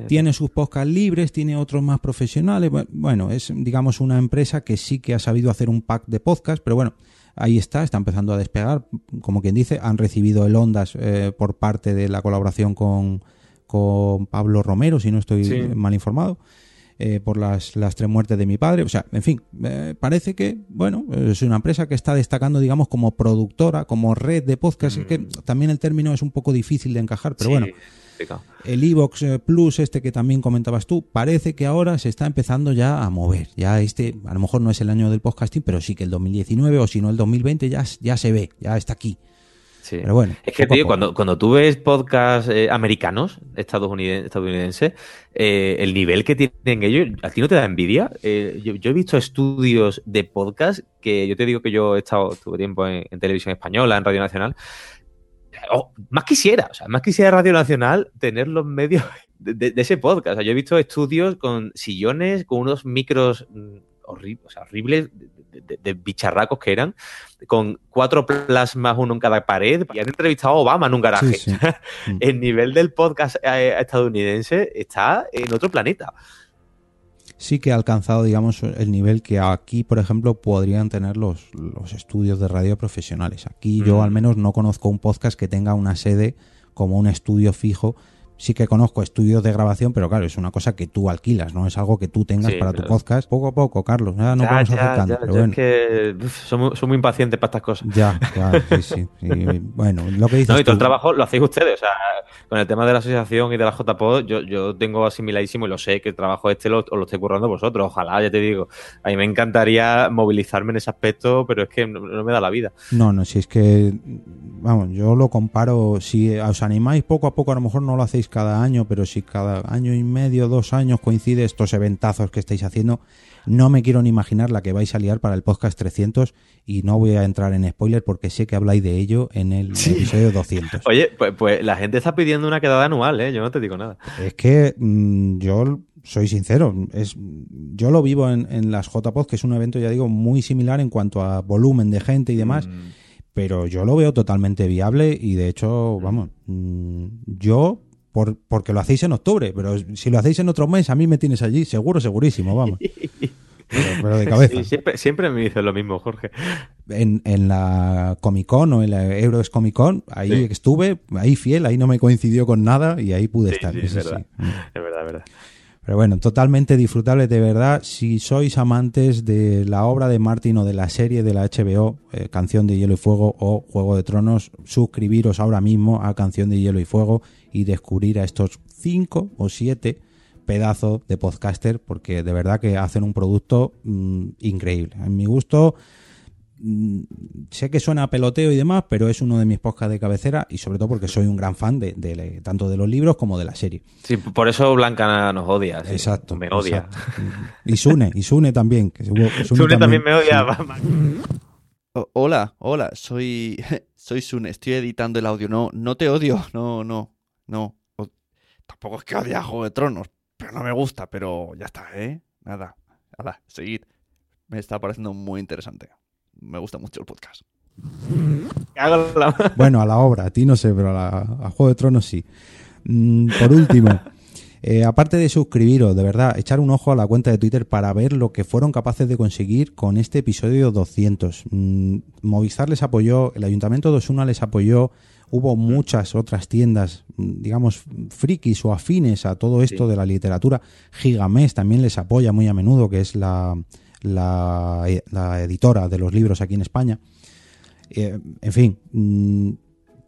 tiene sus podcasts libres, tiene otros más profesionales, bueno, es digamos una empresa que sí que ha sabido hacer un pack de podcast, pero bueno, ahí está, está empezando a despegar, como quien dice, han recibido el Ondas eh, por parte de la colaboración con, con Pablo Romero, si no estoy mal informado. Eh, por las, las tres muertes de mi padre. O sea, en fin, eh, parece que, bueno, es una empresa que está destacando, digamos, como productora, como red de podcast. que mm. también el término es un poco difícil de encajar, pero bueno. El Evox eh, Plus, este que también comentabas tú, parece que ahora se está empezando ya a mover. Ya este, a lo mejor no es el año del podcasting, pero sí que el 2019 o si no el 2020 ya, ya se ve, ya está aquí. Pero bueno. Es que, tío, cuando, cuando tú ves podcasts eh, americanos, estadounidenses, eh, el nivel que tienen ellos, ¿a ti no te da envidia? Eh, yo, he visto estudios de podcast que yo te digo que yo he estado, tuve tiempo en, televisión española, en Radio Nacional. más quisiera, o sea, más quisiera Radio Nacional tener los medios de, ese podcast. O sea, yo he visto estudios con sillones, con unos micros mm, horribles, o sea, horribles, de, bicharracos que eran, con cuatro plasmas, uno en cada pared, y han entrevistado a Obama en un garaje. el nivel del podcast eh, estadounidense está en otro planeta. Sí que ha alcanzado, digamos, el nivel que aquí, por ejemplo, podrían tener los, los estudios de radio profesionales. Aquí yo mm. al menos no conozco un podcast que tenga una sede como un estudio fijo sí que conozco estudios de grabación, pero claro, es una cosa que tú alquilas, no es algo que tú tengas para tu podcast. Poco a poco, Carlos, ya nos vamos acercando. pero bueno. Es que soy, muy, impaciente para estas cosas. Ya, claro, sí, sí. bueno, lo que dices No, y todo el trabajo lo hacéis ustedes, o sea, con el tema de la asociación y de la JPod, yo, yo tengo asimiladísimo y lo sé que el trabajo este lo, lo estoy currando vosotros. Ojalá, ya te digo. A mí me encantaría movilizarme en ese aspecto, pero es que no, no me da la vida. No, no, si es que, vamos, yo lo comparo, si os animáis poco a poco, a lo mejor no lo hacéis cada año, pero si cada año y medio, dos años coincide estos eventazos que estáis haciendo, no me quiero ni imaginar la que vais a liar para el podcast 300 y no voy a entrar en spoiler porque sé que habláis de ello en el episodio 200. Oye, pues, pues, la gente está pidiendo una quedada anual, ¿eh? Yo no te digo nada. Es que mm, yo soy sincero, es, yo lo vivo en, en las JPod, que es un evento, ya digo, muy similar en cuanto a volumen de gente y demás. Mm. Pero yo lo veo totalmente viable y de hecho, vamos, mm, yo por, porque lo hacéis en octubre, pero si lo hacéis en otro mes, a mí me tienes allí, seguro, segurísimo, vamos. Pero, de cabeza. siempre, siempre, me dices lo mismo, Jorge. En, en la Comic Con o en la Euros Comic Con, ahí estuve, ahí fiel, ahí no me coincidió con nada y ahí pude estar. es, verdad. es verdad, es verdad. Pero bueno, totalmente disfrutable de verdad. Si sois amantes de la obra de Martin o de la serie de la HBO, eh, Canción de Hielo y Fuego o Juego de Tronos, suscribiros ahora mismo a Canción de Hielo y Fuego y descubrir a estos cinco o siete pedazos de podcaster porque de verdad que hacen un producto mm, increíble. En mi gusto, Mm, sé que suena a peloteo y demás, pero es uno de mis podcasts de cabecera y sobre todo porque soy un gran fan de, tanto de los libros como de la serie. Sí, por eso Blanca nos odia. Exacto. Me odia. Y Sune, y Sune también. Sune, también, me odia. hola, hola, soy, soy Sune, estoy editando el audio. No, no te odio, no, no, no. tampoco es que odie a Juego de Tronos, pero no me gusta, pero ya está, ¿eh? Nada, nada, seguid. Me está pareciendo muy interesante me gusta mucho el podcast. Bueno, a la obra, a ti no sé, pero a, Juego de Tronos sí. Mm, por último, eh, aparte de suscribiros, de verdad, echar un ojo a la cuenta de Twitter para ver lo que fueron capaces de conseguir con este episodio 200. Mm, Movistar les apoyó, el Ayuntamiento de Osuna les apoyó, hubo muchas otras tiendas, digamos, frikis o afines a todo esto de la literatura. Gigamés también les apoya muy a menudo, que es la la, editora de los libros aquí en España. Eh, en fin, mm,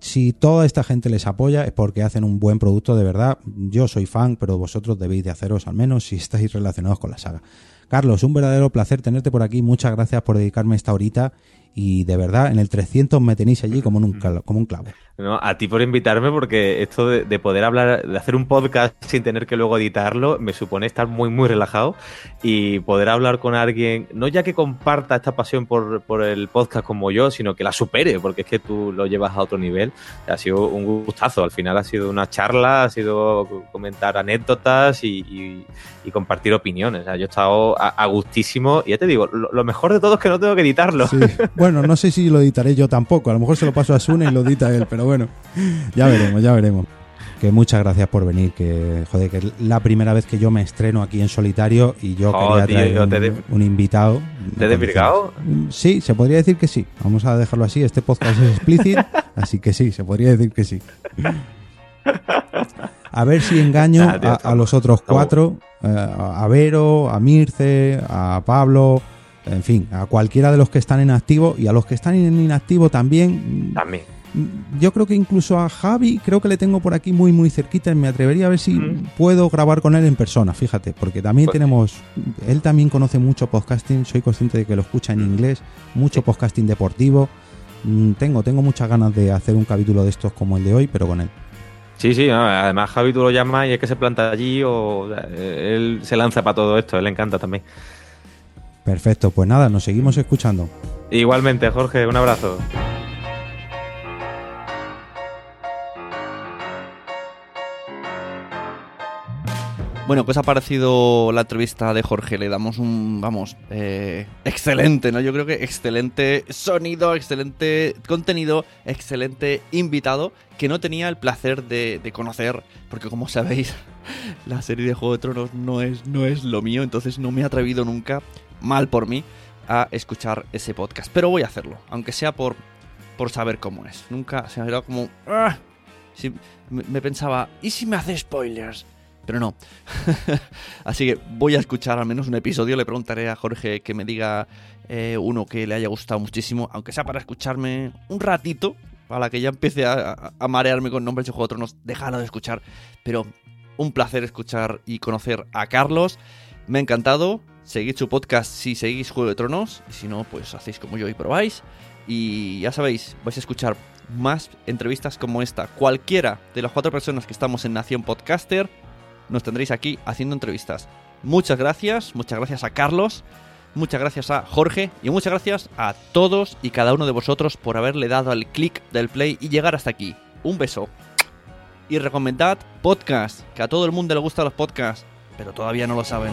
si toda esta gente les apoya es porque hacen un buen producto de verdad. Yo soy fan, pero vosotros debéis de haceros al menos si estáis relacionados con la saga. Carlos, un verdadero placer tenerte por aquí. Muchas gracias por dedicarme esta horita y de verdad en el 300 me tenéis allí como, un, como un clavo. No, a ti por invitarme porque esto de, poder hablar, de hacer un podcast sin tener que luego editarlo, me supone estar muy, muy relajado y poder hablar con alguien, no ya que comparta esta pasión por, por el podcast como yo, sino que la supere, porque es que tú lo llevas a otro nivel. Ha sido un gustazo, al final ha sido una charla, ha sido comentar anécdotas y, compartir opiniones. yo he estado a, gustísimo y ya te digo, lo, mejor de todo es que no tengo que editarlo. Bueno, no sé si lo editaré yo tampoco, a lo mejor se lo paso a Sune y lo edita él, pero bueno, ya veremos, ya veremos. Que muchas gracias por venir, que joder, que es la primera vez que yo me estreno aquí en solitario y yo quería traer un, invitado. ¿Te he desvirgado? Sí, se podría decir que sí. Vamos a dejarlo así, este podcast es explícito, así que sí, se podría decir que sí. A ver si engaño a, los otros cuatro, eh, a Vero, a Mirce, a Pablo, en fin, a cualquiera de los que están en activo y a los que están en inactivo también. También yo creo que incluso a Javi, creo que le tengo por aquí muy, muy cerquita. Y me atrevería a ver si puedo grabar con él en persona, fíjate, porque también pues tenemos. Él también conoce mucho podcasting, soy consciente de que lo escucha en inglés, mucho podcasting deportivo. Mm, tengo, tengo muchas ganas de hacer un capítulo de estos como el de hoy, pero con él. Sí, sí, además Javi tú lo llamas y es que se planta allí o él se lanza para todo esto, él le encanta también. Perfecto, pues nada, nos seguimos escuchando. Igualmente, Jorge, un abrazo. Bueno, pues ha parecido la entrevista de Jorge? Le damos un, vamos, eh, excelente, ¿no? Yo creo que excelente sonido, excelente contenido, excelente invitado, que no tenía el placer de, conocer, porque como sabéis, la serie de Juego de Tronos no es, no es lo mío, entonces no me he atrevido nunca, mal por mí, a escuchar ese podcast. Pero voy a hacerlo, aunque sea por, por saber cómo es. Nunca, se sea, era como... ¡ah! Si- me me pensaba, ¿y si me hace spoilers? Pero no. Así que voy a escuchar al menos un episodio. Le preguntaré a Jorge que me diga eh, uno que le haya gustado muchísimo, aunque sea para escucharme un ratito, para que ya empiece a, marearme con nombres de Juego de Tronos. Déjalo de escuchar. Pero un placer escuchar y conocer a Carlos. Me ha encantado. Seguid su podcast si seguís Juego de Tronos. Y si no, pues hacéis como yo y probáis. Y ya sabéis, vais a escuchar más entrevistas como esta. Cualquiera de las cuatro personas que estamos en Nación Podcaster, nos tendréis aquí haciendo entrevistas. Muchas gracias, muchas gracias a Carlos, muchas gracias a Jorge y muchas gracias a todos y cada uno de vosotros por haberle dado al clic del play y llegar hasta aquí. Un beso. Y recomendad podcast, que a todo el mundo le gustan los podcasts, pero todavía no lo saben.